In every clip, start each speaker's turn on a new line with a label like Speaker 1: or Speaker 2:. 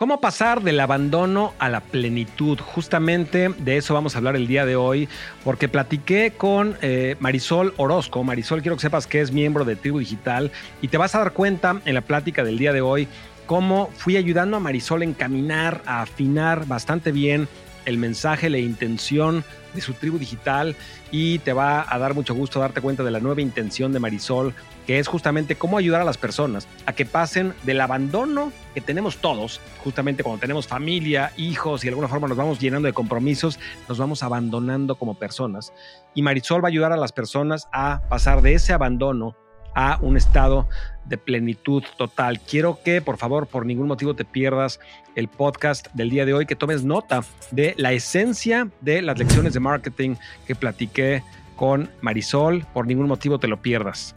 Speaker 1: ¿Cómo pasar del abandono a la plenitud? Justamente de eso vamos a hablar el día de hoy, porque platiqué con eh, Marisol Orozco. Marisol, quiero que sepas que es miembro de Tribu Digital y te vas a dar cuenta en la plática del día de hoy cómo fui ayudando a Marisol a encaminar, a afinar bastante bien el mensaje, la intención de su tribu digital y te va a dar mucho gusto darte cuenta de la nueva intención de Marisol, que es justamente cómo ayudar a las personas a que pasen del abandono que tenemos todos, justamente cuando tenemos familia, hijos y de alguna forma nos vamos llenando de compromisos, nos vamos abandonando como personas. Y Marisol va a ayudar a las personas a pasar de ese abandono a un estado de plenitud total. Quiero que, por favor, por ningún motivo te pierdas el podcast del día de hoy, que tomes nota de la esencia de las lecciones de marketing que platiqué con Marisol. Por ningún motivo te lo pierdas.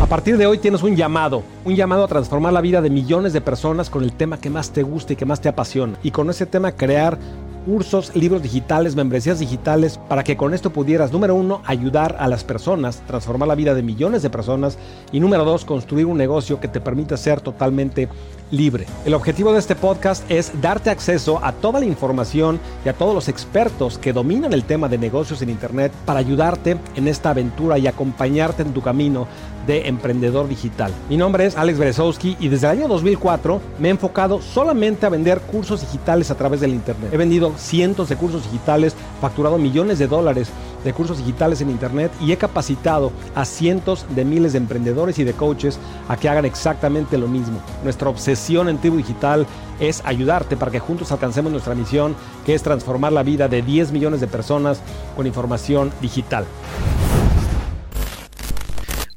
Speaker 1: A partir de hoy tienes un llamado, un llamado a transformar la vida de millones de personas con el tema que más te gusta y que más te apasiona. Y con ese tema crear cursos, libros digitales, membresías digitales, para que con esto pudieras, número uno, ayudar a las personas, transformar la vida de millones de personas y número dos, construir un negocio que te permita ser totalmente libre. El objetivo de este podcast es darte acceso a toda la información y a todos los expertos que dominan el tema de negocios en Internet para ayudarte en esta aventura y acompañarte en tu camino de emprendedor digital. Mi nombre es Alex Berezowski y desde el año 2004 me he enfocado solamente a vender cursos digitales a través del Internet. He vendido cientos de cursos digitales, facturado millones de dólares de cursos digitales en Internet y he capacitado a cientos de miles de emprendedores y de coaches a que hagan exactamente lo mismo. Nuestra obsesión en Tribu Digital es ayudarte para que juntos alcancemos nuestra misión, que es transformar la vida de 10 millones de personas con información digital.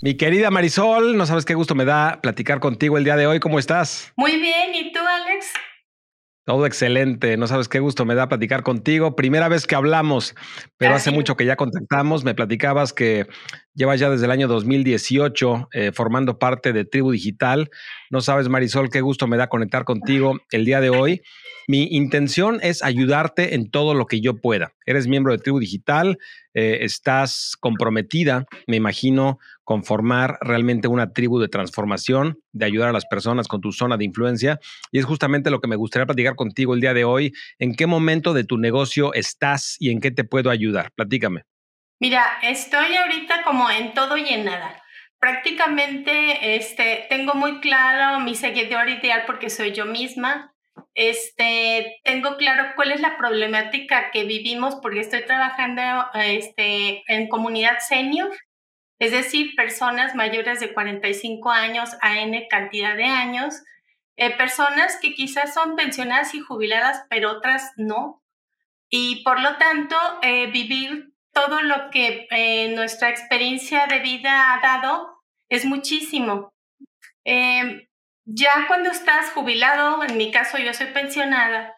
Speaker 1: Mi querida Marisol, no sabes qué gusto me da platicar contigo el día de hoy. ¿Cómo estás?
Speaker 2: Muy bien, ¿y tú, Alex?
Speaker 1: Todo excelente, no sabes qué gusto me da platicar contigo. Primera vez que hablamos, pero hace mucho que ya contactamos. Me platicabas que llevas ya desde el año 2018 eh, formando parte de Tribu Digital. No sabes, Marisol, qué gusto me da conectar contigo el día de hoy. Mi intención es ayudarte en todo lo que yo pueda. Eres miembro de Tribu Digital, eh, estás comprometida, me imagino, con formar realmente una tribu de transformación, de ayudar a las personas con tu zona de influencia. Y es justamente lo que me gustaría platicar contigo el día de hoy. ¿En qué momento de tu negocio estás y en qué te puedo ayudar? Platícame.
Speaker 2: Mira, estoy ahorita como en todo y en nada. Prácticamente este, tengo muy claro mi seguidor ideal porque soy yo misma. Este, tengo claro cuál es la problemática que vivimos porque estoy trabajando este, en comunidad senior, es decir, personas mayores de 45 años a N cantidad de años, eh, personas que quizás son pensionadas y jubiladas, pero otras no. Y por lo tanto, eh, vivir todo lo que eh, nuestra experiencia de vida ha dado es muchísimo. Em, ya cuando estás jubilado, en mi caso yo soy pensionada,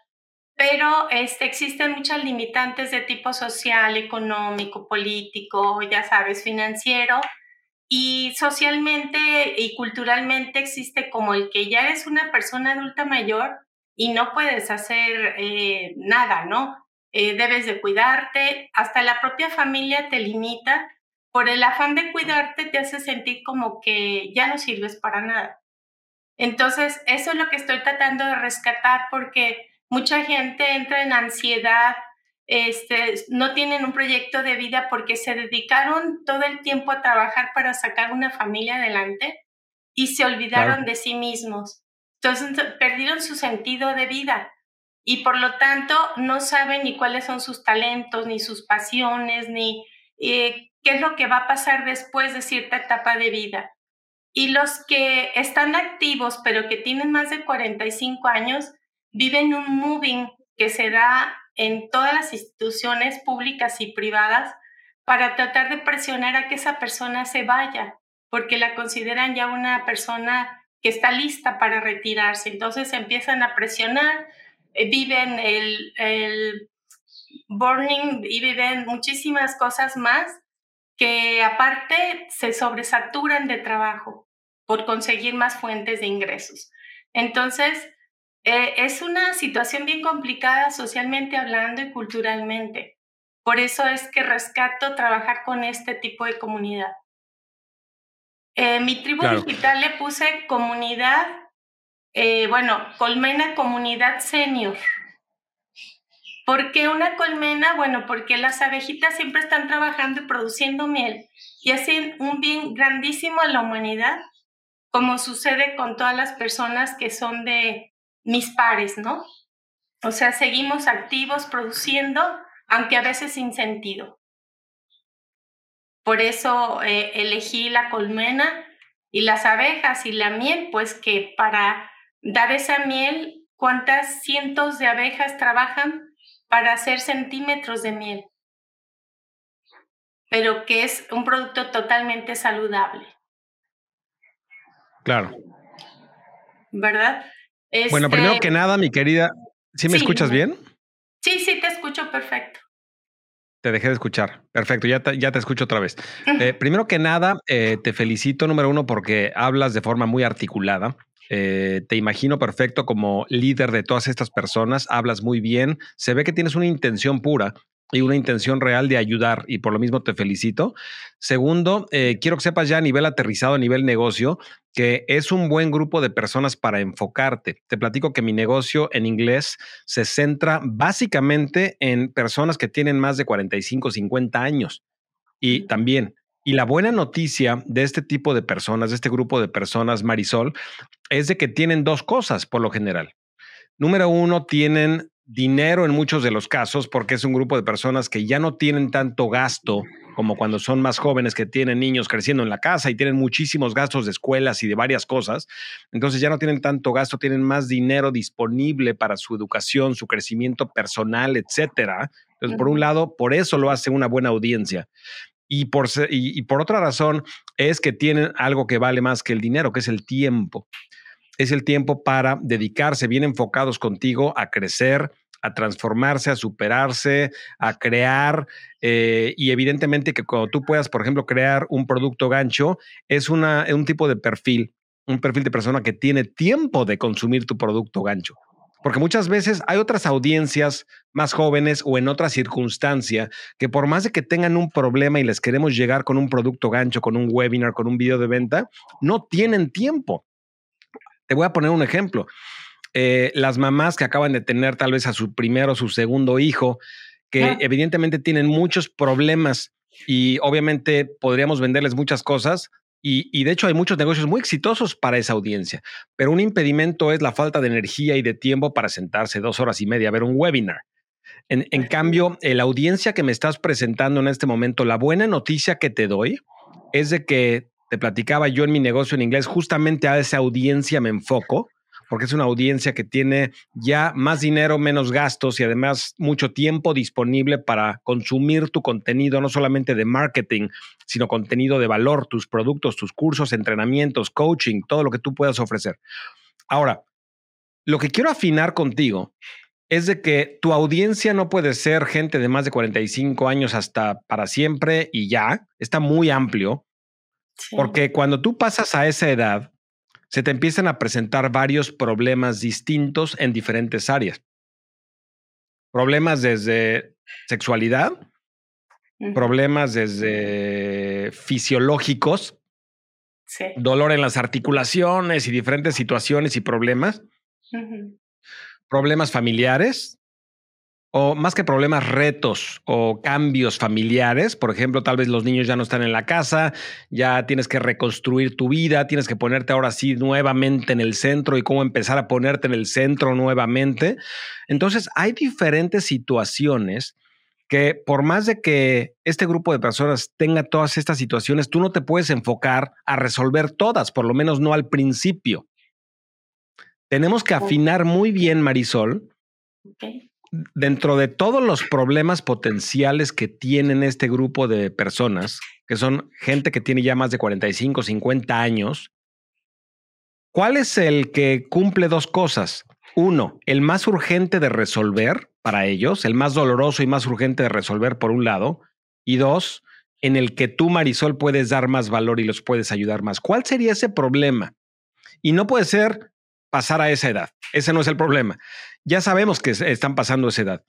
Speaker 2: pero este, existen muchas limitantes de tipo social, económico, político, ya sabes, financiero, y socialmente y culturalmente existe como el que ya eres una persona adulta mayor y no puedes hacer eh, nada, ¿no? Eh, debes de cuidarte, hasta la propia familia te limita, por el afán de cuidarte te hace sentir como que ya no sirves para nada. Entonces, eso es lo que estoy tratando de rescatar porque mucha gente entra en ansiedad, este, no tienen un proyecto de vida porque se dedicaron todo el tiempo a trabajar para sacar una familia adelante y se olvidaron de sí mismos. Entonces, perdieron su sentido de vida y por lo tanto no saben ni cuáles son sus talentos, ni sus pasiones, ni eh, qué es lo que va a pasar después de cierta etapa de vida. Y los que están activos, pero que tienen más de 45 años, viven un moving que se da en todas las instituciones públicas y privadas para tratar de presionar a que esa persona se vaya, porque la consideran ya una persona que está lista para retirarse. Entonces empiezan a presionar, eh, viven el, el burning y viven muchísimas cosas más que aparte se sobresaturan de trabajo por conseguir más fuentes de ingresos. Entonces, eh, es una situación bien complicada socialmente hablando y culturalmente. Por eso es que rescato trabajar con este tipo de comunidad. Eh, mi tribu digital le puse comunidad eh, bueno, colmena comunidad senior. ¿Por qué una colmena? Bueno, porque las abejitas siempre están trabajando y produciendo miel y hacen un bien grandísimo a la humanidad, como sucede con todas las personas que son de mis pares, ¿no? O sea, seguimos activos produciendo, aunque a veces sin sentido. Por eso eh, elegí la colmena y las abejas y la miel, pues que para dar esa miel, ¿cuántas cientos de abejas trabajan para hacer centímetros de miel? Pero que es un producto totalmente saludable.
Speaker 1: Claro.
Speaker 2: ¿Verdad?
Speaker 1: Bueno, primero que este nada, mi querida, ¿sí me escuchas bien?
Speaker 2: Sí, sí, te escucho perfecto.
Speaker 1: Te dejé de escuchar. Perfecto, ya te, ya te escucho otra vez. Eh, primero que nada, eh, te felicito, número uno, porque hablas de forma muy articulada. Eh, te imagino perfecto como líder de todas estas personas, hablas muy bien, se ve que tienes una intención pura y una intención real de ayudar y por lo mismo te felicito. Segundo, eh, quiero que sepas ya a nivel aterrizado, a nivel negocio, que es un buen grupo de personas para enfocarte. Te platico que mi negocio en inglés se centra básicamente en personas que tienen más de 45, 50 años. Y también, y la buena noticia de este tipo de personas, de este grupo de personas, Marisol, es de que tienen dos cosas por lo general. Número uno, tienen dinero en muchos de los casos, porque es un grupo de personas que ya no tienen tanto gasto como cuando son más jóvenes que tienen niños creciendo en la casa y tienen muchísimos gastos de escuelas y de varias cosas. Entonces ya no tienen tanto gasto, tienen más dinero disponible para su educación, su crecimiento personal, etcétera. Entonces, por un lado, por eso lo hace una buena audiencia. Y por, y por otra razón es que tienen algo que vale más que el dinero, que es el tiempo es el tiempo para dedicarse bien enfocados contigo a crecer, a transformarse, a superarse, a crear eh, y evidentemente que cuando tú puedas, por ejemplo, crear un producto gancho, es un tipo de perfil, un perfil de persona que tiene tiempo de consumir tu producto gancho. Porque muchas veces hay otras audiencias más jóvenes o en otra circunstancia que por más de que tengan un problema y les queremos llegar con un producto gancho, con un webinar, con un video de venta, no tienen tiempo. Te voy a poner un ejemplo. Eh, las mamás que acaban de tener tal vez a su primero o su segundo hijo, que evidentemente tienen muchos problemas y obviamente podríamos venderles muchas cosas. Y, y, de hecho hay muchos negocios muy exitosos para esa audiencia, pero un impedimento es la falta de energía y de tiempo para sentarse dos horas y media a ver un webinar. En, en cambio, la audiencia que me estás presentando en este momento, la buena noticia que te doy es de que te platicaba yo en mi negocio en inglés, justamente a esa audiencia me enfoco, porque es una audiencia que tiene ya más dinero, menos gastos y además mucho tiempo disponible para consumir tu contenido, no solamente de marketing, sino contenido de valor, tus productos, tus cursos, entrenamientos, coaching, todo lo que tú puedas ofrecer. Ahora, lo que quiero afinar contigo es de que tu audiencia no puede ser gente de más de 45 años hasta para siempre y ya, está muy amplio. Porque cuando tú pasas a esa edad, se te empiezan a presentar varios problemas distintos en diferentes áreas. Problemas desde sexualidad, problemas desde fisiológicos, dolor en las articulaciones y diferentes situaciones y problemas, problemas familiares, o más que problemas, retos o cambios familiares. Por ejemplo, tal vez los niños ya no están en la casa, ya tienes que reconstruir tu vida, tienes que ponerte ahora sí nuevamente en el centro y cómo empezar a ponerte en el centro nuevamente. Entonces, hay diferentes situaciones que por más de que este grupo de personas tenga todas estas situaciones, tú no te puedes enfocar a resolver todas, por lo menos no al principio. Tenemos que afinar muy bien, Marisol, dentro de todos los problemas potenciales que tienen este grupo de personas, que son gente que tiene ya más de 45, 50 años, ¿cuál es el que cumple dos cosas? Uno, el más urgente de resolver para ellos, el más doloroso y más urgente de resolver por un lado, y dos, en el que tú, Marisol, puedes dar más valor y los puedes ayudar más. ¿Cuál sería ese problema? Y no puede ser pasar a esa edad. Ese no es el problema. Ya sabemos que están pasando esa edad.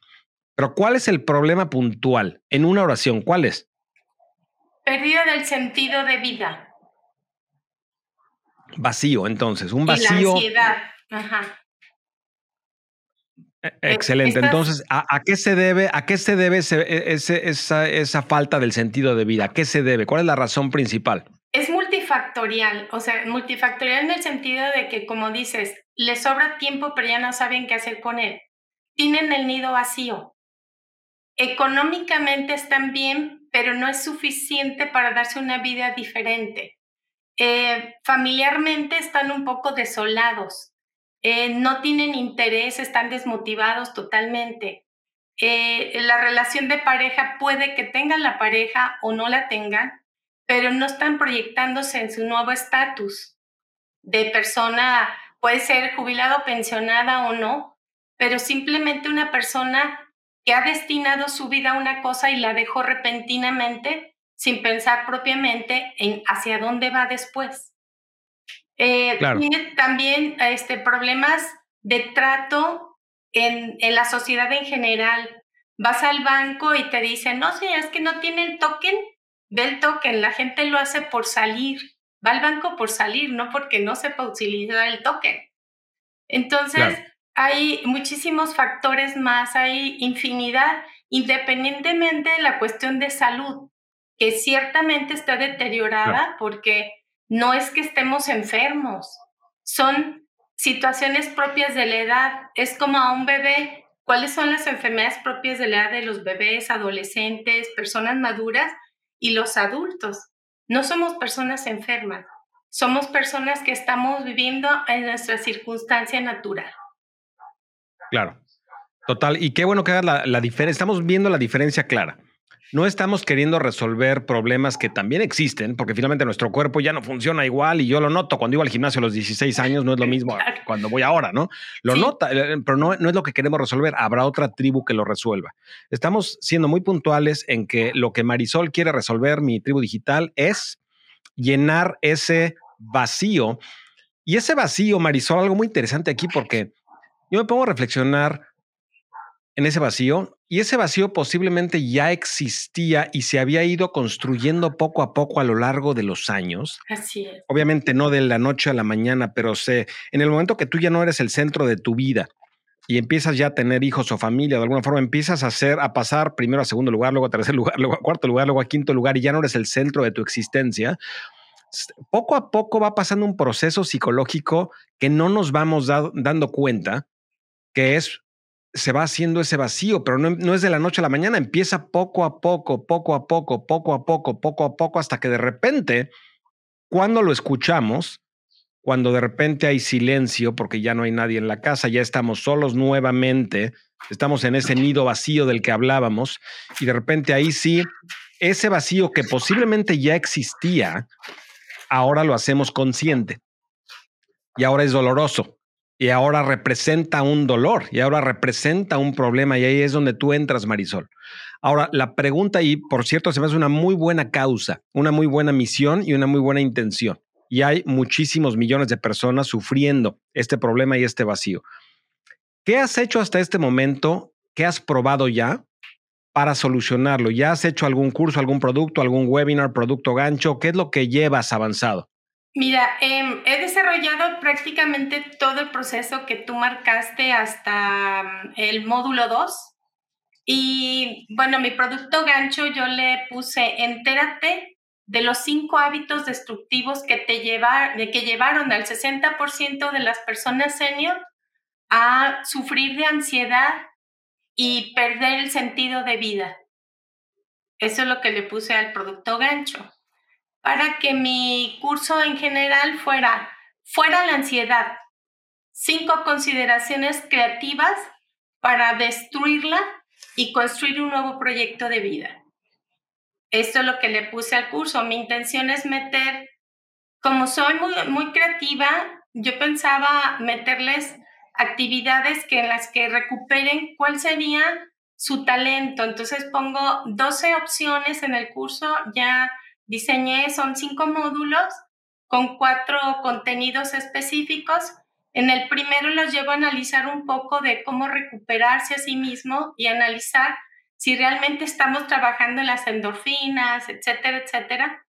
Speaker 1: Pero ¿cuál es el problema puntual en una oración? ¿Cuál es?
Speaker 2: Pérdida del sentido de vida.
Speaker 1: Vacío, entonces, un vacío.
Speaker 2: Y la ansiedad. Ajá.
Speaker 1: E, excelente. Entonces, ¿a, qué se debe, a qué se debe e, esa, esa, falta del sentido de vida? ¿A qué se debe? ¿Cuál es la razón principal?
Speaker 2: Multifactorial, o sea, multifactorial en el sentido de que, como dices, les sobra tiempo, pero ya no saben qué hacer con él. Tienen el nido vacío. Económicamente están bien, pero no es suficiente para darse una vida diferente. Eh, familiarmente están un poco desolados eh, no tienen interés, están desmotivados totalmente. Eh, la relación de pareja puede que tengan la pareja o no la tengan, pero no están proyectándose en su nuevo estatus de persona, puede ser jubilado, pensionada o no, pero simplemente una persona que ha destinado su vida a una cosa y la dejó repentinamente sin pensar propiamente en hacia dónde va después. Eh, tiene también este, problemas de trato en, en, la sociedad en general. Vas al banco y te dicen, no, señor, es que no tienen token. Ve el token, la gente lo hace por salir. Va al banco por salir, no porque no sepa utilizar el token. Entonces, hay muchísimos factores más, hay infinidad, independientemente de la cuestión de salud, que ciertamente está deteriorada porque no es que estemos enfermos, son situaciones propias de la edad. Es como a un bebé. ¿Cuáles son las enfermedades propias de la edad de los bebés, adolescentes, personas maduras y los adultos? No somos personas enfermas, somos personas que estamos viviendo en nuestra circunstancia natural.
Speaker 1: Claro, total. Y qué bueno que hagas la, la diferencia. Estamos viendo la diferencia clara. No estamos queriendo resolver problemas que también existen, porque finalmente nuestro cuerpo ya no funciona igual y yo lo noto cuando iba al gimnasio a los 16 años, no es lo mismo cuando voy ahora, ¿no? Lo nota, eh, pero no, no es lo que queremos resolver, habrá otra tribu que lo resuelva. Estamos siendo muy puntuales en que lo que Marisol quiere resolver, mi tribu digital, es llenar ese vacío. Y ese vacío, Marisol, algo muy interesante aquí porque yo me pongo a reflexionar en ese vacío y ese vacío posiblemente ya existía y se había ido construyendo poco a poco a lo largo de los años.
Speaker 2: Así es.
Speaker 1: Obviamente no de la noche a la mañana, pero sé, en el momento que tú ya no eres el centro de tu vida y empiezas ya a tener hijos o familia, de alguna forma empiezas a hacer, a pasar primero a segundo lugar, luego a tercer lugar, luego a cuarto lugar, luego a quinto lugar y ya no eres el centro de tu existencia. Poco a poco va pasando un proceso psicológico que no nos vamos dando cuenta, que es se va haciendo ese vacío, pero no, es de la noche a la mañana, empieza poco a poco, poco a poco, poco a poco, poco a poco, hasta que de repente, cuando lo escuchamos, cuando de repente hay silencio porque ya no hay nadie en la casa, ya estamos solos nuevamente, estamos en ese nido vacío del que hablábamos, y de repente ahí sí, ese vacío que posiblemente ya existía, ahora lo hacemos consciente. Y ahora es doloroso y ahora representa un dolor y ahora representa un problema y ahí es donde tú entras, Marisol. Ahora, la pregunta y por cierto, se me hace una muy buena causa, una muy buena misión y una muy buena intención. Y hay muchísimos millones de personas sufriendo este problema y este vacío. ¿Qué has hecho hasta este momento? ¿Qué has probado ya para solucionarlo? ¿Ya has hecho algún curso, algún producto, algún webinar, producto gancho? ¿Qué es lo que llevas avanzado?
Speaker 2: Mira, em, he desarrollado prácticamente todo el proceso que tú marcaste hasta mm, el módulo 2. Y bueno, mi producto gancho yo le puse entérate de los cinco hábitos destructivos que te de que llevaron al 60% de las personas senior a sufrir de ansiedad y perder el sentido de vida. Eso es lo que le puse al producto gancho para que mi curso en general fuera fuera la ansiedad. Cinco consideraciones creativas para destruirla y construir un nuevo proyecto de vida. Esto es lo que le puse al curso. Mi intención es meter, como soy muy, muy creativa, yo pensaba meterles actividades que en las que recuperen cuál sería su talento. Entonces pongo 12 opciones en el curso ya diseñé, son cinco módulos con cuatro contenidos específicos. En el primero los llevo a analizar un poco de cómo recuperarse a sí mismo y analizar si realmente estamos trabajando en las endorfinas, etcétera, etcétera.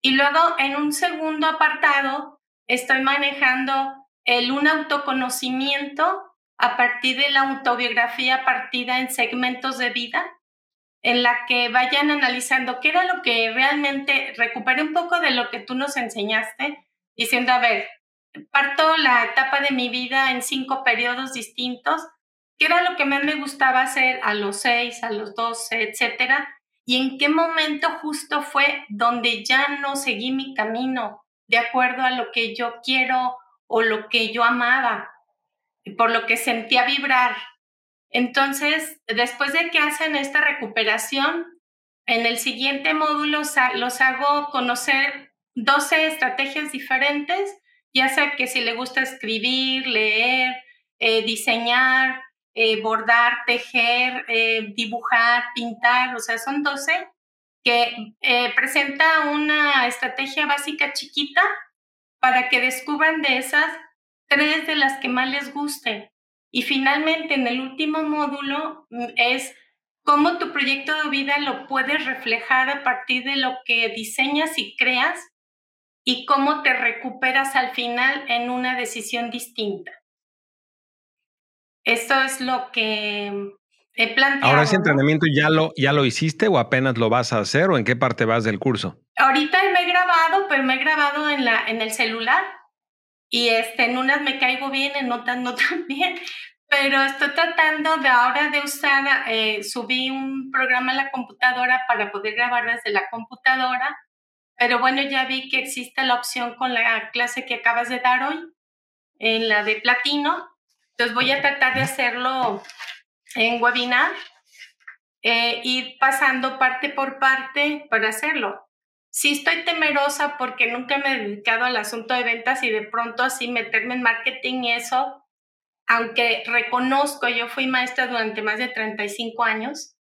Speaker 2: Y luego en un segundo apartado estoy manejando el un autoconocimiento a partir de la autobiografía partida en segmentos de vida, en la que vayan analizando qué era lo que realmente, recupere un poco de lo que tú nos enseñaste, diciendo, a ver, parto la etapa de mi vida en cinco periodos distintos, qué era lo que más me gustaba hacer a los seis, a los doce, etcétera, y en qué momento justo fue donde ya no seguí mi camino de acuerdo a lo que yo quiero o lo que yo amaba, por lo que sentía vibrar. Entonces, después de que hacen esta recuperación, en el siguiente módulo los hago conocer 12 estrategias diferentes, ya sea que si le gusta escribir, leer, eh, diseñar, eh, bordar, tejer, eh, dibujar, pintar, o sea, son 12 que presenta una estrategia básica chiquita para que descubran de esas tres de las que más les guste. Y finalmente, en el último módulo mm, es cómo tu proyecto de vida lo puedes reflejar a partir de lo que diseñas y creas y cómo te recuperas al final en una decisión distinta. Esto es lo que he planteado.
Speaker 1: Ahora ese entrenamiento ya lo, ya lo hiciste o apenas lo vas a hacer o en qué parte vas del curso?
Speaker 2: Ahorita me he grabado, pero me he grabado en, la, en el celular y este, en unas me caigo bien, en otras no tan bien, pero estoy tratando de ahora de usar, eh, subí un programa en la computadora para poder grabar desde la computadora, pero bueno, ya vi que existe la opción con la clase que acabas de dar hoy, en la de platino, entonces voy a tratar de hacerlo en webinar, eh, ir pasando parte por parte para hacerlo sí estoy temerosa porque nunca me he dedicado al asunto de ventas y de pronto así meterme en marketing y eso, aunque reconozco, yo fui maestra durante más de 35 años,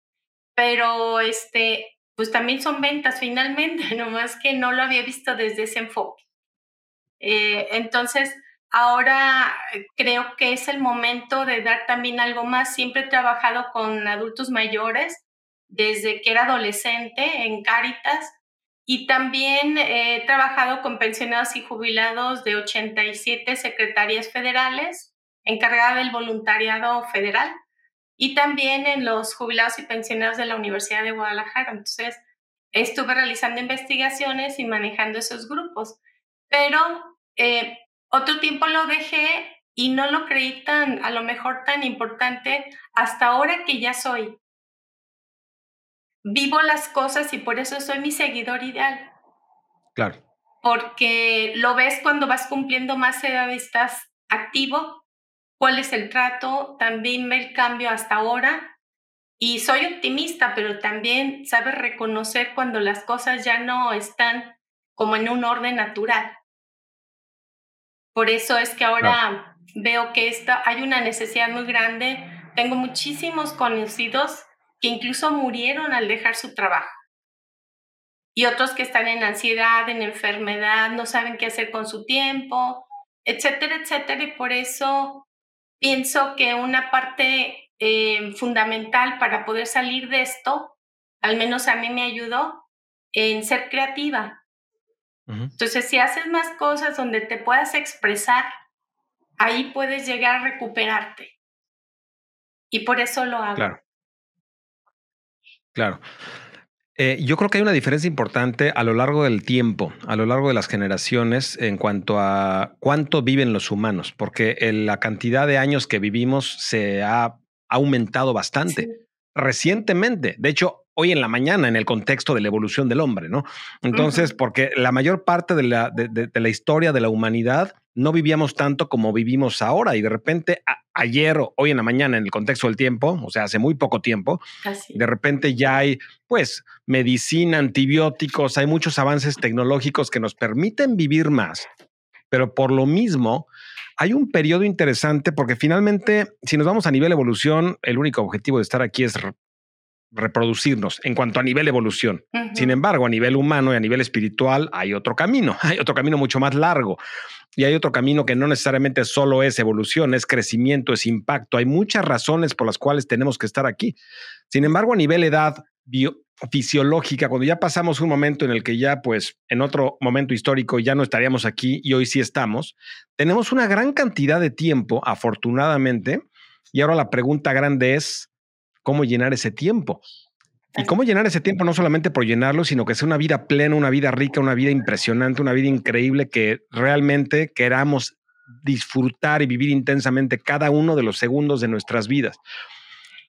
Speaker 2: pero este, pues también son ventas finalmente, nomás que no lo había visto desde ese enfoque. Eh, entonces, ahora creo que es el momento de dar también algo más. Siempre he trabajado con adultos mayores desde que era adolescente en Cáritas y también he trabajado con pensionados y jubilados de 87 secretarías federales, encargada del voluntariado federal, y también en los jubilados y pensionados de la Universidad de Guadalajara. Entonces, estuve realizando investigaciones y manejando esos grupos, pero eh, otro tiempo lo dejé y no lo creí tan, a lo mejor tan importante hasta ahora que ya soy vivo las cosas y por eso soy mi seguidor ideal.
Speaker 1: Claro.
Speaker 2: Porque lo ves cuando vas cumpliendo más edad y estás activo, cuál es el trato, también ve el cambio hasta ahora. Y soy optimista, pero también sabes reconocer cuando las cosas ya no están como en un orden natural. Por eso es que ahora veo que esta, hay una necesidad muy grande. Tengo muchísimos conocidos que incluso murieron al dejar su trabajo. Y otros que están en ansiedad, en enfermedad, no saben qué hacer con su tiempo, etcétera, etcétera. Y por eso pienso que una parte eh, fundamental para poder salir de esto, al menos a mí me ayudó, en ser creativa. Entonces, si haces más cosas donde te puedas expresar, ahí puedes llegar a recuperarte. Y por eso lo hago.
Speaker 1: Claro. Claro. Eh, yo creo que hay una diferencia importante a lo largo del tiempo, a lo largo de las generaciones, en cuanto a cuánto viven los humanos, porque la cantidad de años que vivimos se ha aumentado bastante recientemente. De hecho, hoy en la mañana en el contexto de la evolución del hombre, ¿no? Entonces, porque la mayor parte de la, de, la, historia de la humanidad no vivíamos tanto como vivimos ahora y de repente ayer o hoy en la mañana en el contexto del tiempo, o sea, hace muy poco tiempo, de repente ya hay pues medicina, antibióticos, hay muchos avances tecnológicos que nos permiten vivir más, pero por lo mismo hay un periodo interesante porque finalmente, si nos vamos a nivel evolución, el único objetivo de estar aquí es reproducirnos en cuanto a nivel evolución. Sin embargo, a nivel humano y a nivel espiritual hay otro camino, hay otro camino mucho más largo y hay otro camino que no necesariamente solo es evolución, es crecimiento, es impacto. Hay muchas razones por las cuales tenemos que estar aquí. Sin embargo, a nivel edad fisiológica, cuando ya pasamos un momento en el que ya, pues, en otro momento histórico ya no estaríamos aquí y hoy sí estamos, tenemos una gran cantidad de tiempo, afortunadamente, y ahora la pregunta grande es, ¿cómo llenar ese tiempo? Y cómo llenar ese tiempo, no solamente por llenarlo, sino que sea una vida plena, una vida rica, una vida impresionante, una vida increíble, que realmente queramos disfrutar y vivir intensamente cada uno de los segundos de nuestras vidas.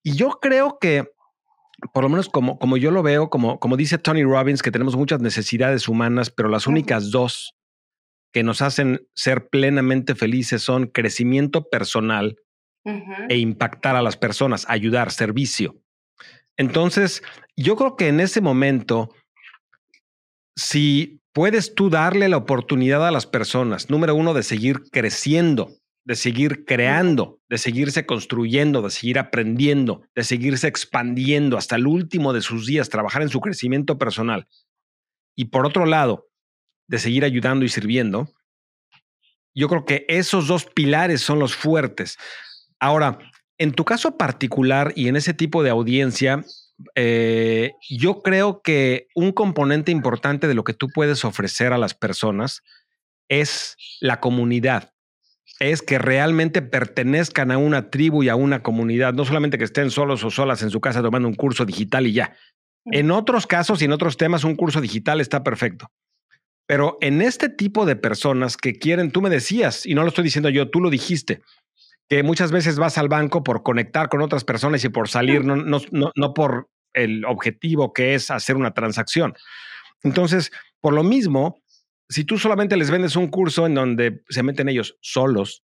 Speaker 1: Y yo creo que, por lo menos como, como yo lo veo, como, como dice Tony Robbins, que tenemos muchas necesidades humanas, pero las únicas dos que nos hacen ser plenamente felices son crecimiento personal e impactar a las personas, ayudar, servicio. Entonces, yo creo que en ese momento, si puedes tú darle la oportunidad a las personas, número uno, de seguir creciendo, de seguir creando, de seguirse construyendo, de seguir aprendiendo, de seguirse expandiendo hasta el último de sus días, trabajar en su crecimiento personal. Y por otro lado, de seguir ayudando y sirviendo, yo creo que esos dos pilares son los fuertes. Ahora, en tu caso particular y en ese tipo de audiencia, eh, yo creo que un componente importante de lo que tú puedes ofrecer a las personas es la comunidad. Es que realmente pertenezcan a una tribu y a una comunidad, no solamente que estén solos o solas en su casa tomando un curso digital y ya. En otros casos y en otros temas, un curso digital está perfecto. Pero en este tipo de personas que quieren, tú me decías, y no lo estoy diciendo yo, tú lo dijiste, que muchas veces vas al banco por conectar con otras personas y por salir, no, no, no, por el objetivo que es hacer una transacción. Entonces, por lo mismo, si tú solamente les vendes un curso en donde se meten ellos solos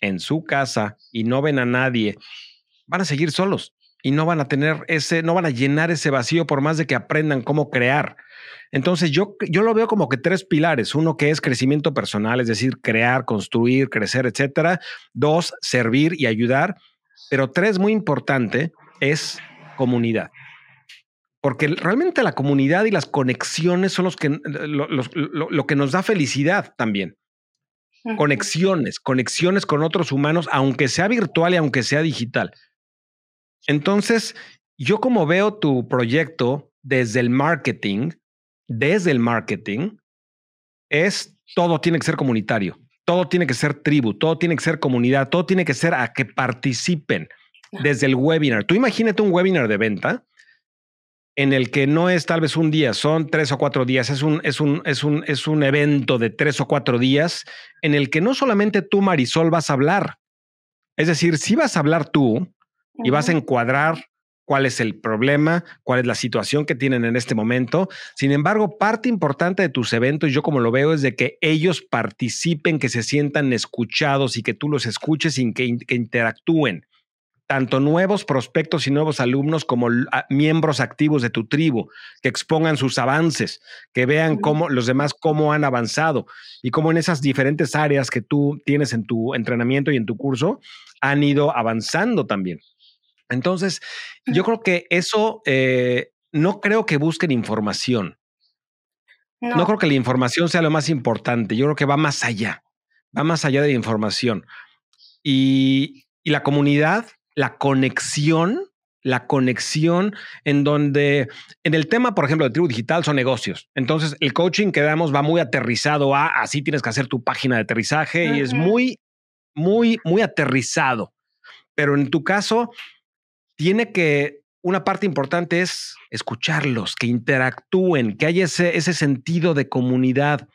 Speaker 1: en su casa y no ven a nadie, van a seguir solos y no van a tener ese, no van a llenar ese vacío por más de que aprendan cómo crear. Entonces yo, yo lo veo como que tres pilares. Uno que es crecimiento personal, es decir, crear, construir, crecer, etcétera. Dos, servir y ayudar. Pero tres, muy importante, es comunidad. Porque realmente la comunidad y las conexiones son los que, lo, que nos da felicidad también. Conexiones, conexiones con otros humanos, aunque sea virtual y aunque sea digital. Entonces, yo como veo tu proyecto desde el marketing, desde el marketing, es todo tiene que ser comunitario, todo tiene que ser tribu, todo tiene que ser comunidad, todo tiene que ser a que participen desde el webinar. Tú imagínate un webinar de venta en el que no es tal vez un día, son tres o cuatro días, es un, es un, es un, es un evento de tres o cuatro días en el que no solamente tú, Marisol, vas a hablar. Es decir, si vas a hablar tú, y vas a encuadrar cuál es el problema, cuál es la situación que tienen en este momento. Sin embargo, parte importante de tus eventos, yo como lo veo, es de que ellos participen, que se sientan escuchados y que tú los escuches y que, interactúen. Tanto nuevos prospectos y nuevos alumnos como miembros activos de tu tribu, que expongan sus avances, que vean cómo los demás cómo han avanzado y cómo en esas diferentes áreas que tú tienes en tu entrenamiento y en tu curso han ido avanzando también. Entonces, yo creo que eso, eh, no creo que busquen información. No. creo que la información sea lo más importante. Yo creo que va más allá, va más allá de la información. Y, y la comunidad, la conexión, la conexión en donde, en el tema, por ejemplo, de tribu digital son negocios. Entonces, el coaching que damos va muy aterrizado a, así tienes que hacer tu página de aterrizaje y es muy, muy, muy aterrizado. Pero en tu caso, tiene que, una parte importante es escucharlos, que interactúen, que haya ese, sentido de comunidad.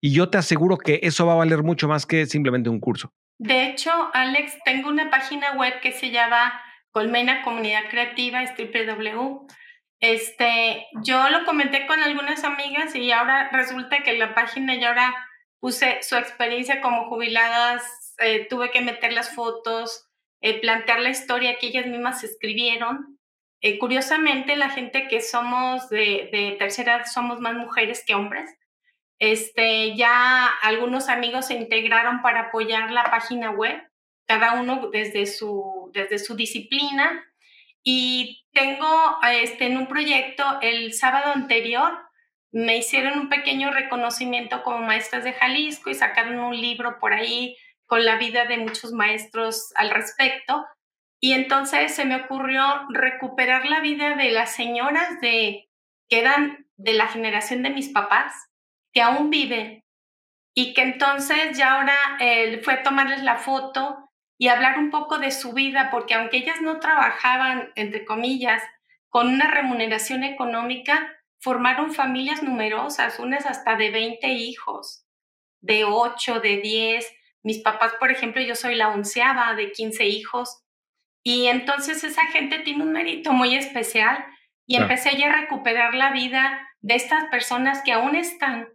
Speaker 1: Y yo te aseguro que eso va a valer mucho más que simplemente un curso.
Speaker 2: De hecho, Alex, tengo una página web que se llama Colmena Comunidad Creativa, es www. Este, yo lo comenté con algunas amigas y ahora resulta que la página ya ahora puse su experiencia como jubiladas, eh, tuve que meter las fotos, eh, plantear la historia que ellas mismas escribieron. Eh, curiosamente, la gente que somos de, de, tercera edad somos más mujeres que hombres. Este, ya algunos amigos se integraron para apoyar la página web, cada uno desde su, desde su disciplina. Y tengo este, en un proyecto el sábado anterior, me hicieron un pequeño reconocimiento como maestras de Jalisco y sacaron un libro por ahí con la vida de muchos maestros al respecto. Y entonces se me ocurrió recuperar la vida de las señoras de que eran de la generación de mis papás, que aún viven y que entonces ya ahora él fue tomarles la foto y hablar un poco de su vida, porque aunque ellas no trabajaban, entre comillas, con una remuneración económica, formaron familias numerosas, unas hasta de 20 hijos, de 8, de 10. Mis papás, por ejemplo, yo soy la onceava de 15 hijos. Y entonces esa gente tiene un mérito muy especial y empecé ya a recuperar la vida de estas personas que aún están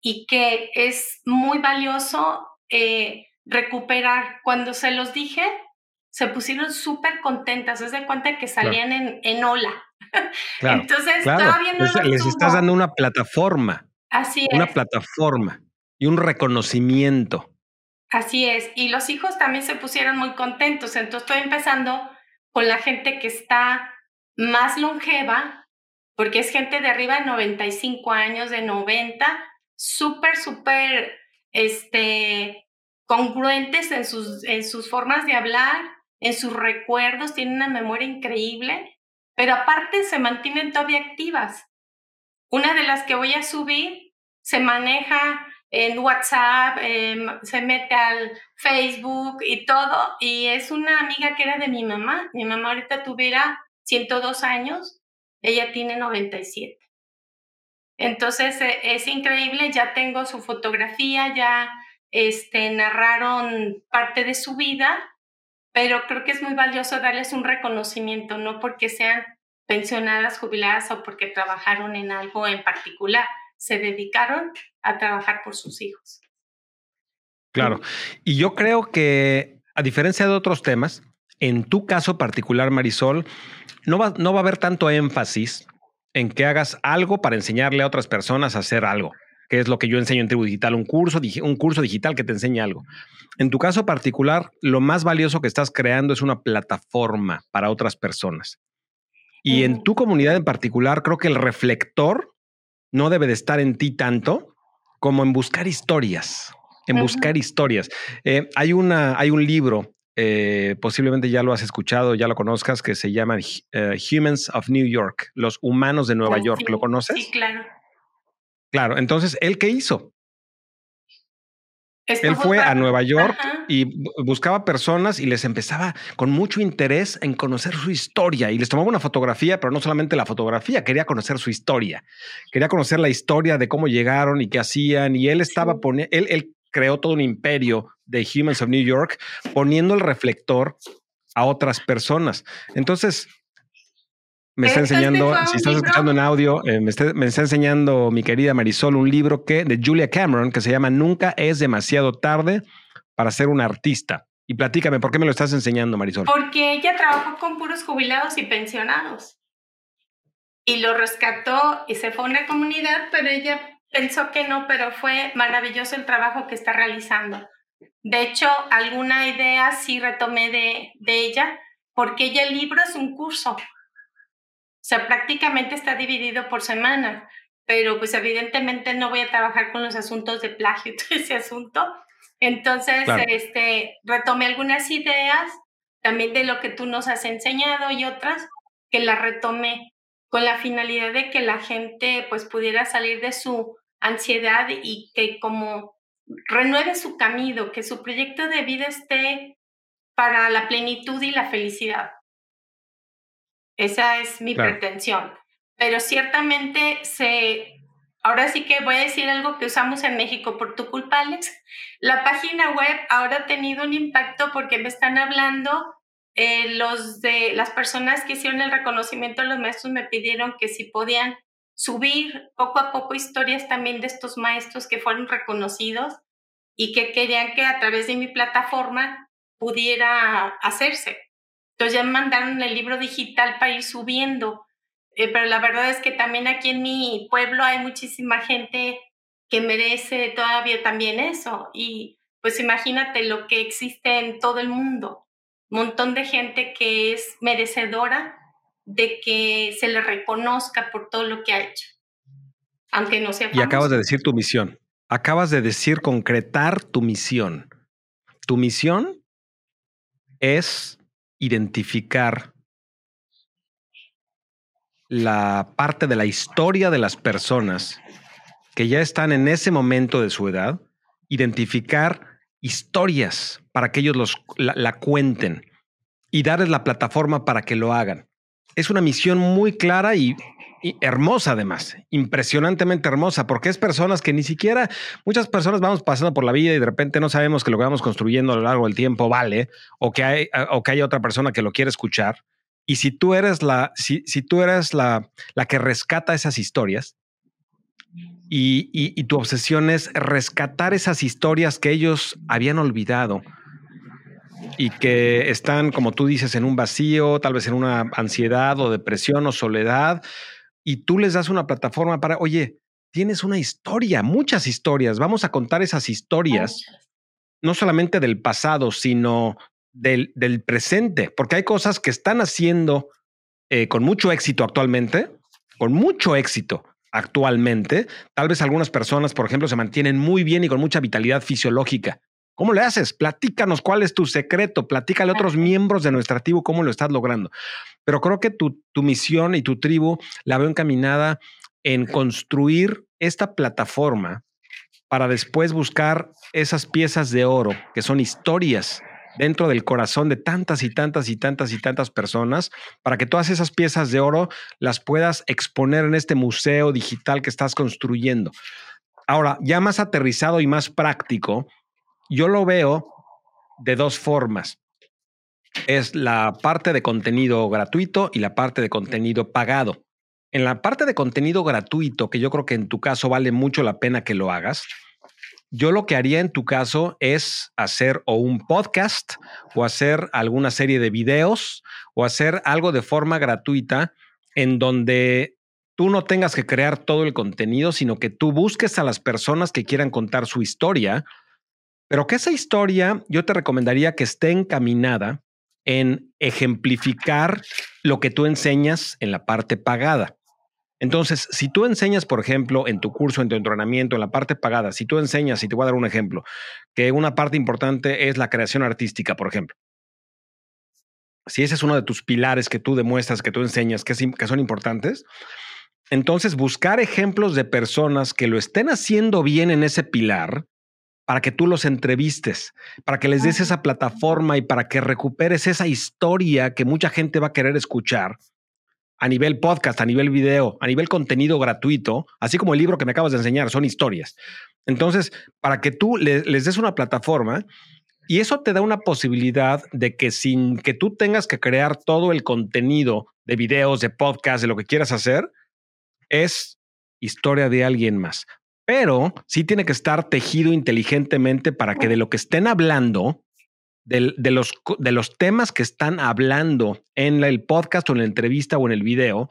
Speaker 2: y que es muy valioso eh, recuperar. Cuando se los dije, se pusieron súper contentas, es de cuenta que salían en, en ola.
Speaker 1: Entonces, todavía no les, estás dando una plataforma.
Speaker 2: Así es.
Speaker 1: Una plataforma y un reconocimiento.
Speaker 2: Así es. Y los hijos también se pusieron muy contentos. Entonces, estoy empezando con la gente que está más longeva, porque es gente de arriba de 95 años, de 90, súper, súper, este, congruentes en sus, en sus formas de hablar, en sus recuerdos, tienen una memoria increíble, pero aparte se mantienen todavía activas. Una de las que voy a subir se maneja en WhatsApp, em, se mete al Facebook y todo, y es una amiga que era de mi mamá. Mi mamá ahorita tuviera 102 años, ella tiene 97. Entonces e, es increíble, ya tengo su fotografía, ya este, narraron parte de su vida, pero creo que es muy valioso darles un reconocimiento, no porque sean pensionadas, jubiladas o porque trabajaron en algo en particular, se dedicaron a trabajar por sus hijos.
Speaker 1: Claro, y yo creo que a diferencia de otros temas, en tu caso particular, Marisol, no va, no va a haber tanto énfasis en que hagas algo para enseñarle a otras personas a hacer algo que es lo que yo enseño en Tribu Digital, un curso, un curso digital que te enseña algo. En tu caso particular, lo más valioso que estás creando es una plataforma para otras personas. Y en tu comunidad en particular, creo que el reflector no debe de estar en ti tanto como en buscar historias, en buscar historias. Eh, hay, una, hay un libro, eh, posiblemente ya lo has escuchado, ya lo conozcas, que se llama eh, Humans of New York, los humanos de Nueva ah, York. ¿Lo conoces?
Speaker 2: Sí, claro.
Speaker 1: Claro, entonces, ¿él qué hizo? Él fue a Nueva York y buscaba personas y les empezaba con mucho interés en conocer su historia. Y les tomaba una fotografía, pero no solamente la fotografía, quería conocer su historia, quería conocer la historia de cómo llegaron y qué hacían. Y él estaba poniendo, él, él creó todo un imperio de Humans of New York poniendo el reflector a otras personas. Entonces, me está enseñando, si estás escuchando en audio, eh, me, está, enseñando mi querida Marisol un libro que, de Julia Cameron que se llama Nunca es demasiado tarde para ser un artista. Y platícame, ¿por qué me lo estás enseñando, Marisol?
Speaker 2: Porque ella trabajó con puros jubilados y pensionados. Y lo rescató y se fue a una comunidad, pero ella pensó que no, pero fue maravilloso el trabajo que está realizando. De hecho, alguna idea sí retomé de, de ella, porque ella el libro es un curso o sea, prácticamente está dividido por semana, pero pues evidentemente no voy a trabajar con los asuntos de plagio todo ese asunto. Entonces, este, retomé algunas ideas también de lo que tú nos has enseñado y otras que las retomé con la finalidad de que la gente pues pudiera salir de su ansiedad y que como renueve su camino, que su proyecto de vida esté para la plenitud y la felicidad. Esa es mi pretensión. Pero ciertamente se... Ahora sí que voy a decir algo que usamos en México por tu culpa, Alex. La página web ahora ha tenido un impacto porque me están hablando eh, los de las personas que hicieron el reconocimiento de los maestros me pidieron que si podían subir poco a poco historias también de estos maestros que fueron reconocidos y que querían que a través de mi plataforma pudiera hacerse. Entonces ya me mandaron el libro digital para ir subiendo. Eh, pero la verdad es que también aquí en mi pueblo hay muchísima gente que merece todavía también eso. Y pues imagínate lo que existe en todo el mundo. Un montón de gente que es merecedora de que se le reconozca por todo lo que ha hecho. Aunque no sea
Speaker 1: Y acabas de decir tu misión. Acabas de decir concretar tu misión. Tu misión es identificar la parte de la historia de las personas que ya están en ese momento de su edad, identificar historias para que ellos los, la, cuenten y darles la plataforma para que lo hagan. Es una misión muy clara y, hermosa además, impresionantemente hermosa, porque es personas que ni siquiera, muchas personas vamos pasando por la vida y de repente no sabemos que lo que vamos construyendo a lo largo del tiempo vale, o que hay, o que hay otra persona que lo quiere escuchar. Y si tú eres la, si, si tú eres la, la que rescata esas historias, y, y, tu obsesión es rescatar esas historias que ellos habían olvidado y que están, como tú dices, en un vacío, tal vez en una ansiedad o depresión o soledad, y tú les das una plataforma para, oye, tienes una historia, muchas historias, vamos a contar esas historias, no solamente del pasado, sino del, del presente, porque hay cosas que están haciendo eh, con mucho éxito actualmente, con mucho éxito, actualmente. Tal vez algunas personas, por ejemplo, se mantienen muy bien y con mucha vitalidad fisiológica. ¿Cómo le haces? Platícanos cuál es tu secreto, platícale a otros miembros de nuestra tribu cómo lo estás logrando. Pero creo que tu, tu misión y tu tribu la veo encaminada en construir esta plataforma para después buscar esas piezas de oro que son historias dentro del corazón de tantas y tantas y tantas y tantas personas para que todas esas piezas de oro las puedas exponer en este museo digital que estás construyendo. Ahora, ya más aterrizado y más práctico, yo lo veo de dos formas. Es la parte de contenido gratuito y la parte de contenido pagado. En la parte de contenido gratuito, que yo creo que en tu caso vale mucho la pena que lo hagas, yo lo que haría en tu caso es hacer o un podcast o hacer alguna serie de videos o hacer algo de forma gratuita en donde tú no tengas que crear todo el contenido, sino que tú busques a las personas que quieran contar su historia, pero que esa historia yo te recomendaría que esté encaminada en ejemplificar lo que tú enseñas en la parte pagada. Entonces, si tú enseñas, por ejemplo, en tu curso, en tu entrenamiento, en la parte pagada, si tú enseñas, y te voy a dar un ejemplo, que una parte importante es la creación artística, por ejemplo. Si ese es uno de tus pilares que tú demuestras, que tú enseñas, que, que son importantes, entonces buscar ejemplos de personas que lo estén haciendo bien en ese pilar para que tú los entrevistes, para que les des esa plataforma y para que recuperes esa historia que mucha gente va a querer escuchar a nivel podcast, a nivel video, a nivel contenido gratuito, así como el libro que me acabas de enseñar, son historias. Entonces, para que tú les des una plataforma y eso te da una posibilidad de que sin que tú tengas que crear todo el contenido de videos, de podcast, de lo que quieras hacer, es historia de alguien más. Pero sí tiene que estar tejido inteligentemente para que de lo que estén hablando, de, los, de los temas que están hablando en el podcast o en la entrevista o en el video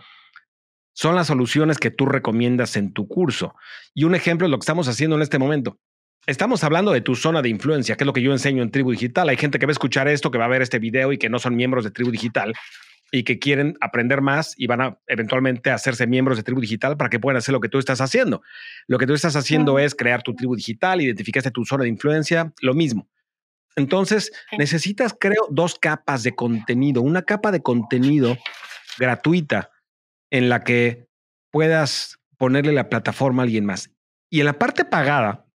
Speaker 1: son las soluciones que tú recomiendas en tu curso. Y un ejemplo es lo que estamos haciendo en este momento. Estamos hablando de tu zona de influencia, que es lo que yo enseño en Tribu Digital. Hay gente que va a escuchar esto, que va a ver este video y que no son miembros de Tribu Digital y que quieren aprender más y van a eventualmente hacerse miembros de Tribu Digital para que puedan hacer lo que tú estás haciendo. Lo que tú estás haciendo es crear tu tribu digital, identificaste tu zona de influencia, lo mismo. Entonces, necesitas, creo, dos capas de contenido. Una capa de contenido gratuita en la que puedas ponerle la plataforma a alguien más. Y en la parte pagada,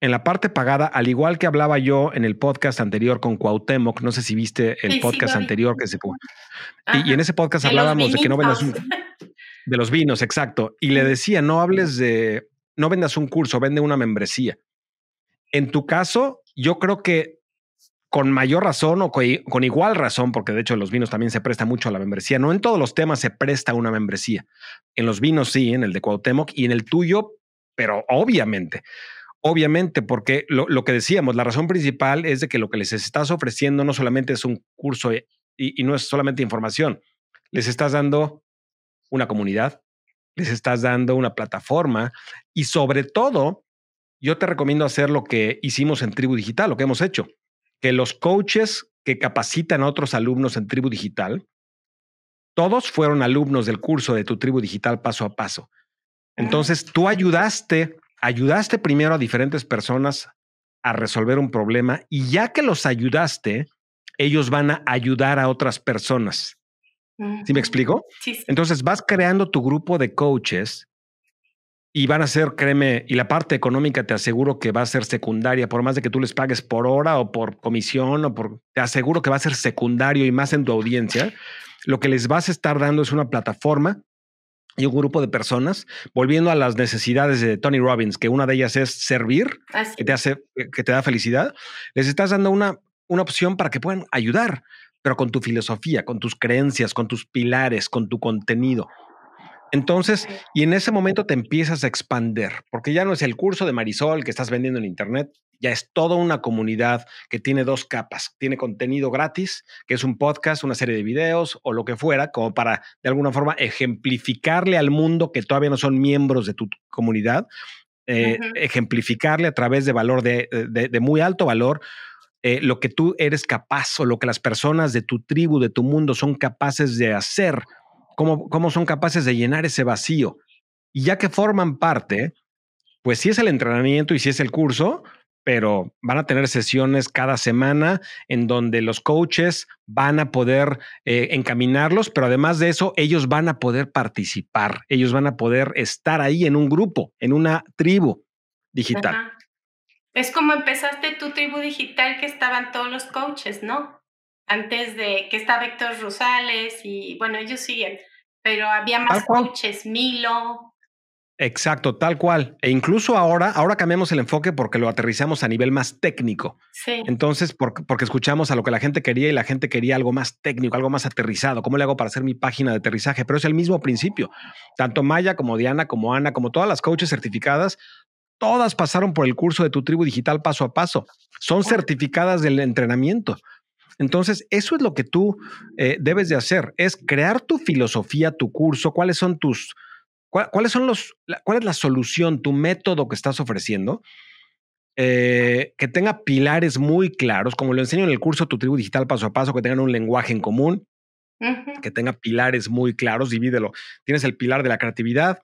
Speaker 1: en la parte pagada, al igual que hablaba yo en el podcast anterior con Cuauhtémoc, no sé si viste el podcast anterior que se fue. Y, en ese podcast hablábamos de que no vendas un, de los vinos, exacto. Y le decía, no hables de, no vendas un curso, vende una membresía. En tu caso, yo creo que con mayor razón o con igual razón, porque de hecho los vinos también se presta mucho a la membresía. No en todos los temas se presta una membresía. En los vinos sí, en el de Cuauhtémoc y en el tuyo, pero obviamente. Obviamente, porque lo, que decíamos, la razón principal es de que lo que les estás ofreciendo no solamente es un curso y, y no es solamente información, les estás dando una comunidad, les estás dando una plataforma y sobre todo yo te recomiendo hacer lo que hicimos en Tribu Digital, lo que hemos hecho, que los coaches que capacitan a otros alumnos en Tribu Digital, todos fueron alumnos del curso de tu Tribu Digital paso a paso. Entonces, tú ayudaste, ayudaste primero a diferentes personas a resolver un problema y ya que los ayudaste, ellos van a ayudar a otras personas. ¿Sí me explico?
Speaker 2: Sí, sí.
Speaker 1: Entonces vas creando tu grupo de coaches y van a ser, créeme, y la parte económica te aseguro que va a ser secundaria, por más de que tú les pagues por hora o por comisión o por, te aseguro que va a ser secundario y más en tu audiencia. Lo que les vas a estar dando es una plataforma y un grupo de personas, volviendo a las necesidades de Tony Robbins, que una de ellas es servir,
Speaker 2: Así.
Speaker 1: que te hace, que te da felicidad, les estás dando una, una opción para que puedan ayudar, pero con tu filosofía, con tus creencias, con tus pilares, con tu contenido. Entonces, y en ese momento te empiezas a expander, porque ya no es el curso de Marisol que estás vendiendo en Internet, ya es toda una comunidad que tiene dos capas. Tiene contenido gratis, que es un podcast, una serie de videos o lo que fuera, como para de alguna forma ejemplificarle al mundo que todavía no son miembros de tu comunidad, eh, ejemplificarle a través de valor de, de- de muy alto valor. eh, lo que tú eres capaz o lo que las personas de tu tribu, de tu mundo son capaces de hacer, cómo, cómo son capaces de llenar ese vacío. Y ya que forman parte, pues sí es el entrenamiento y sí es el curso, pero van a tener sesiones cada semana en donde los coaches van a poder eh, encaminarlos, pero además de eso, ellos van a poder participar, ellos van a poder estar ahí en un grupo, en una tribu digital.
Speaker 2: Es como empezaste tu tribu digital que estaban todos los coaches, ¿no? Antes de que estaba Héctor Rosales y bueno, ellos siguen, pero había más coaches, Milo.
Speaker 1: Exacto, tal cual. E incluso ahora, ahora cambiamos el enfoque porque lo aterrizamos a nivel más técnico.
Speaker 2: Sí.
Speaker 1: Entonces, porque, porque escuchamos a lo que la gente quería y la gente quería algo más técnico, algo más aterrizado. ¿Cómo le hago para hacer mi página de aterrizaje? Pero es el mismo principio. Tanto Maya como Diana, como Ana, como todas las coaches certificadas, todas pasaron por el curso de tu tribu digital paso a paso. Son certificadas del entrenamiento. Entonces, eso es lo que tú eh, debes de hacer, es crear tu filosofía, tu curso, cuáles son tus, cuál- cuáles son los, la- cuál es la solución, tu método que estás ofreciendo, eh, que tenga pilares muy claros, como lo enseño en el curso Tu Tribu Digital Paso a Paso, que tengan un lenguaje en común, que tenga pilares muy claros, divídelo. Tienes el pilar de la creatividad,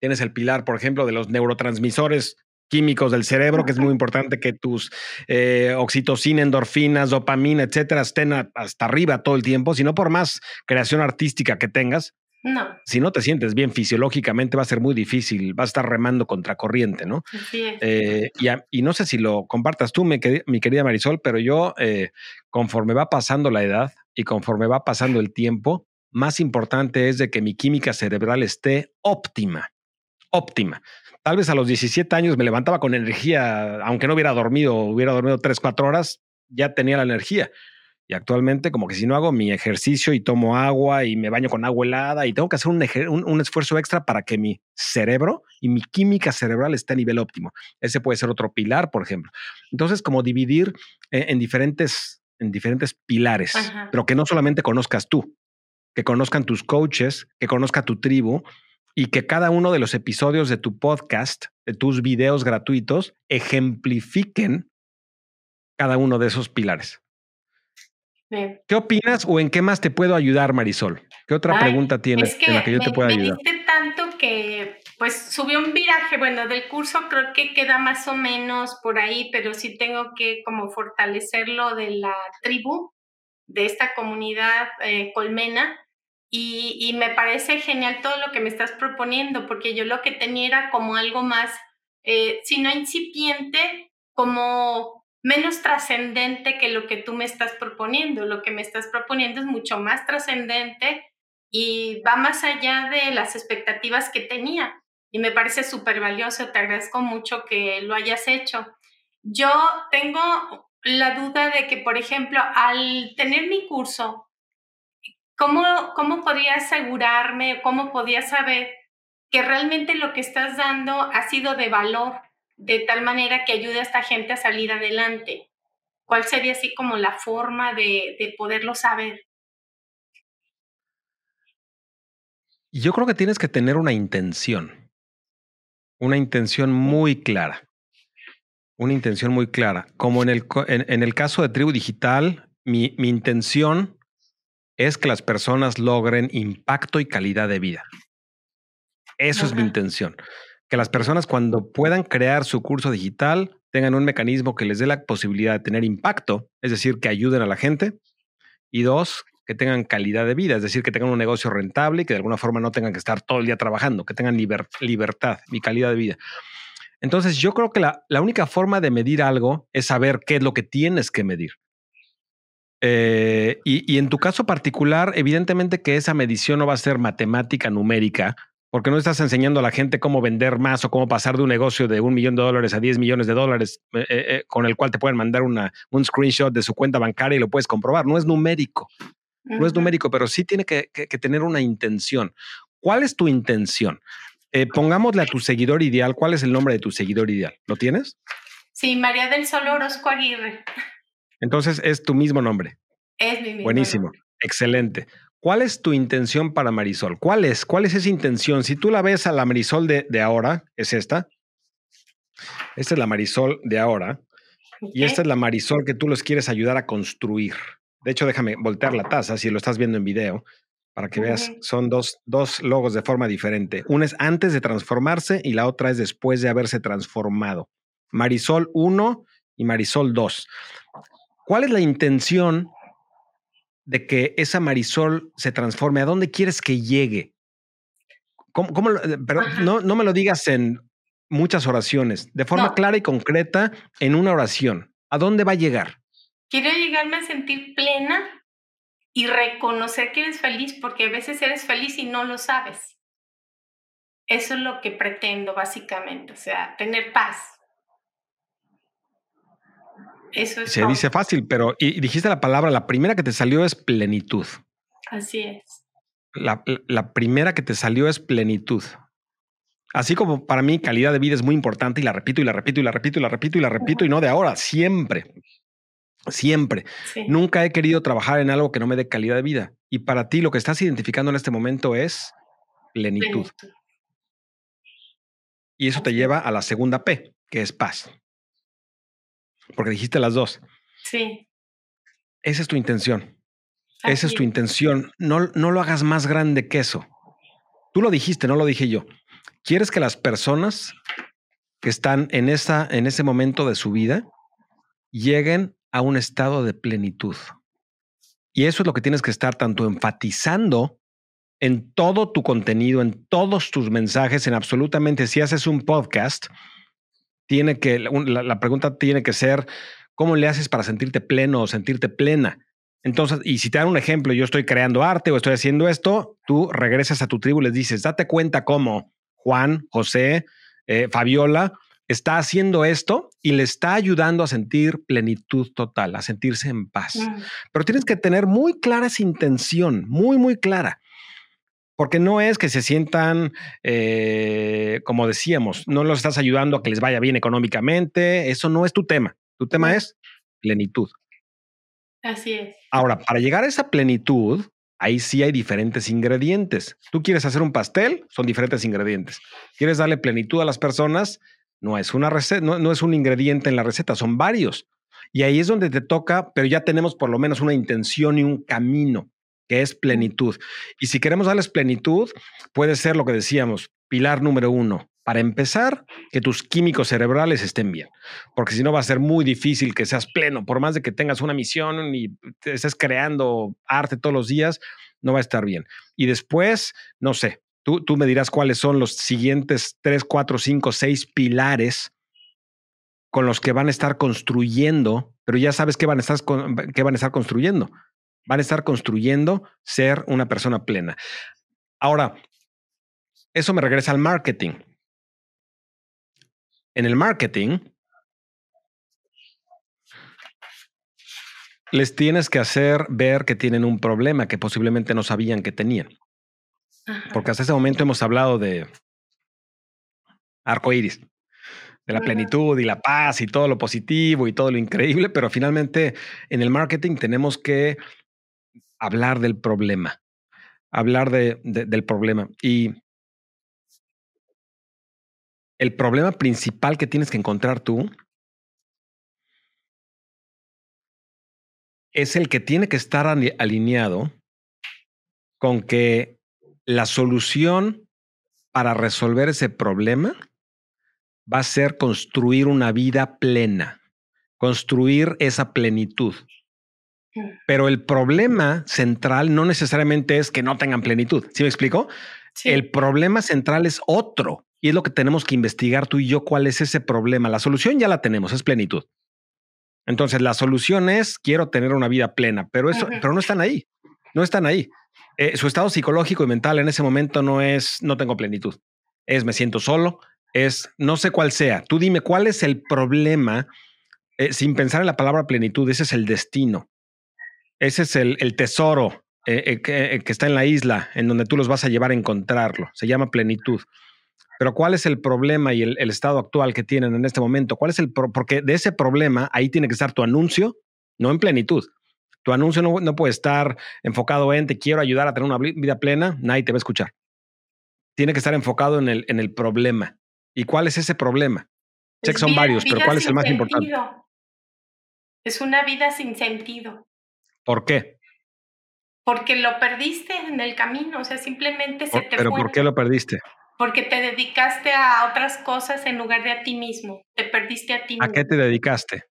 Speaker 1: tienes el pilar, por ejemplo, de los neurotransmisores químicos del cerebro, que es muy importante que tus eh, oxitocina, endorfinas, dopamina, etcétera, estén a- hasta arriba todo el tiempo, si no por más creación artística que tengas,
Speaker 2: No,
Speaker 1: si no te sientes bien fisiológicamente va a ser muy difícil, vas a estar remando contra corriente, ¿no?
Speaker 2: es.
Speaker 1: Eh, y, a- y no sé si lo compartas tú, mi querida Marisol, pero yo, eh, conforme va pasando la edad y conforme va pasando el tiempo, más importante es de que mi química cerebral esté óptima, óptima. Tal vez a los 17 años me levantaba con energía, aunque no hubiera dormido, hubiera dormido 3, 4 horas, ya tenía la energía. Y actualmente, como que si no hago mi ejercicio y tomo agua y me baño con agua helada y tengo que hacer un, ejer- un- un esfuerzo extra para que mi cerebro y mi química cerebral esté a nivel óptimo. Ese puede ser otro pilar, por ejemplo. Entonces, como dividir eh, en diferentes, en diferentes pilares,
Speaker 2: Ajá.
Speaker 1: pero que no solamente conozcas tú, que conozcan tus coaches, que conozca tu tribu y que cada uno de los episodios de tu podcast, de tus videos gratuitos, ejemplifiquen cada uno de esos pilares. ¿Qué opinas o en qué más te puedo ayudar, Marisol? ¿Qué otra
Speaker 2: Ay,
Speaker 1: pregunta tienes
Speaker 2: Es que,
Speaker 1: en la que yo
Speaker 2: me,
Speaker 1: te pueda
Speaker 2: me
Speaker 1: ayudar?
Speaker 2: diste tanto que pues subió un viraje, bueno, del curso creo que queda más o menos por ahí, pero sí tengo que como fortalecer lo de la tribu, de esta comunidad eh, colmena. Y, me parece genial todo lo que me estás proponiendo, porque yo lo que tenía era como algo más, eh, si no incipiente, como menos trascendente que lo que tú me estás proponiendo. Lo que me estás proponiendo es mucho más trascendente y va más allá de las expectativas que tenía. Y me parece súper valioso, te agradezco mucho que lo hayas hecho. Yo tengo la duda de que, por ejemplo, al tener mi curso, ¿cómo, cómo podría asegurarme, cómo podría saber que realmente lo que estás dando ha sido de valor, de tal manera que ayude a esta gente a salir adelante? ¿Cuál sería así como la forma de, de poderlo saber?
Speaker 1: Yo creo que tienes que tener una intención, una intención muy clara, una intención muy clara. Como en el, en el caso de Tribu Digital, mi, mi intención es que las personas logren impacto y calidad de vida. Eso es mi intención. Que las personas cuando puedan crear su curso digital tengan un mecanismo que les dé la posibilidad de tener impacto, es decir, que ayuden a la gente. Y dos, que tengan calidad de vida, es decir, que tengan un negocio rentable y que de alguna forma no tengan que estar todo el día trabajando, que tengan libertad y calidad de vida. Entonces, yo creo que la, única forma de medir algo es saber qué es lo que tienes que medir. Eh, y, en tu caso particular, evidentemente que esa medición no va a ser matemática numérica, porque no estás enseñando a la gente cómo vender más o cómo pasar de un negocio de un millón de dólares a 10 millones de dólares, eh, eh, con el cual te pueden mandar una, un screenshot de su cuenta bancaria y lo puedes comprobar. No es numérico, no es numérico, pero sí tiene que tener una intención. ¿Cuál es tu intención? Pongámosle a tu seguidor ideal. ¿Cuál es el nombre de tu seguidor ideal? ¿Lo tienes?
Speaker 2: Sí, María del Sol Orozco Aguirre.
Speaker 1: Entonces es tu mismo nombre.
Speaker 2: Es mi mismo
Speaker 1: Buenísimo, excelente. ¿Cuál es tu intención para Marisol? ¿Cuál es? ¿Cuál es esa intención? Si tú la ves a la Marisol de, ahora, es esta. Esta es la Marisol de ahora. Y esta es la Marisol que tú los quieres ayudar a construir. De hecho, déjame voltear la taza si lo estás viendo en video para que veas, son dos, dos logos de forma diferente. Una es antes de transformarse y la otra es después de haberse transformado. Marisol 1 y Marisol 2. ¿Cuál es la intención de que esa Marisol se transforme? ¿A dónde quieres que llegue? ¿Cómo, eh, pero no, no me lo digas en muchas oraciones, de forma clara y concreta en una oración. ¿A dónde va a llegar?
Speaker 2: Quiero llegarme a sentir plena y reconocer que eres feliz porque a veces eres feliz y no lo sabes. Eso es lo que pretendo básicamente, o sea, tener paz. Eso es.
Speaker 1: Se dice fácil, pero y dijiste la palabra, la primera que te salió es plenitud.
Speaker 2: Así es.
Speaker 1: La, la primera que te salió es plenitud. Así como para mí calidad de vida es muy importante y la repito y la repito y la repito y la repito y la repito y no de ahora, siempre. Siempre. Nunca he querido trabajar en algo que no me dé calidad de vida. Y para ti lo que estás identificando en este momento es plenitud. Y eso te lleva a la segunda P, que es paz. Porque dijiste las dos.
Speaker 2: Sí.
Speaker 1: Esa es tu intención. Esa es tu intención. No, no lo hagas más grande que eso. Tú lo dijiste, no lo dije yo. ¿Quieres que las personas que están en, esa, en ese momento de su vida lleguen a un estado de plenitud. Y eso es lo que tienes que estar tanto enfatizando en todo tu contenido, en todos tus mensajes, en absolutamente, si haces un podcast, tiene que, la, pregunta tiene que ser, ¿cómo le haces para sentirte pleno o sentirte plena? Entonces, y si te dan un ejemplo, yo estoy creando arte o estoy haciendo esto, tú regresas a tu tribu y les dices, date cuenta cómo Juan, José, eh, Fabiola está haciendo esto y le está ayudando a sentir plenitud total, a sentirse en paz. Pero tienes que tener muy clara esa intención, muy, muy clara. Porque no es que se sientan, eh, como decíamos, no los estás ayudando a que les vaya bien económicamente, eso no es tu tema. Tu tema es plenitud.
Speaker 2: Así es.
Speaker 1: Ahora, para llegar a esa plenitud, ahí sí hay diferentes ingredientes. Tú quieres hacer un pastel, son diferentes ingredientes. Quieres darle plenitud a las personas, no es una receta, no, es un ingrediente en la receta, son varios. Y ahí es donde te toca, pero ya tenemos por lo menos una intención y un camino, que es plenitud. Y si queremos darles plenitud, puede ser lo que decíamos, pilar número uno. Para empezar, que tus químicos cerebrales estén bien, porque si no va a ser muy difícil que seas pleno, por más de que tengas una misión y estés creando arte todos los días, no va a estar bien. Y después, no sé, Tú, me dirás cuáles son los siguientes tres, cuatro, cinco, seis pilares con los que van a estar construyendo, pero ya sabes qué van a estar, qué van a estar construyendo. Van a estar construyendo ser una persona plena. Ahora, eso me regresa al marketing. En el marketing, les tienes que hacer ver que tienen un problema que posiblemente no sabían que tenían. Porque hasta ese momento hemos hablado de arco iris, de la plenitud y la paz y todo lo positivo y todo lo increíble, pero finalmente en el marketing tenemos que hablar del problema, hablar de, del problema. Y el problema principal que tienes que encontrar tú es el que tiene que estar alineado con que la solución para resolver ese problema va a ser construir una vida plena, construir esa plenitud. Pero el problema central no necesariamente es que no tengan plenitud. ¿Sí me explico? El problema central es otro y es lo que tenemos que investigar tú y yo cuál es ese problema. La solución ya la tenemos, es plenitud. Entonces, la solución es quiero tener una vida plena, pero eso, pero no están ahí. No están ahí. Eh, su estado psicológico y mental en ese momento no es no tengo plenitud. Es me siento solo, es no sé cuál sea. Tú dime cuál es el problema eh, sin pensar en la palabra plenitud. Ese es el destino. Ese es el, tesoro eh, que, está en la isla, en donde tú los vas a llevar a encontrarlo. Se llama plenitud. Pero ¿cuál es el problema y el, estado actual que tienen en este momento? ¿Cuál es el porque de ese problema ahí tiene que estar tu anuncio, no en plenitud. Tu anuncio no, puede estar enfocado en te quiero ayudar a tener una vida plena, nadie te va a escuchar. Tiene que estar enfocado en el, en el problema. ¿Y cuál es ese problema? Sé que son varios, pero ¿cuál es el más importante?
Speaker 2: Es una vida sin sentido.
Speaker 1: ¿Por qué?
Speaker 2: Porque lo perdiste en el camino, o sea, simplemente se te
Speaker 1: ¿Pero por qué lo perdiste?
Speaker 2: Porque te dedicaste a otras cosas en lugar de a ti mismo. Te perdiste a ti mismo.
Speaker 1: ¿A qué te dedicaste?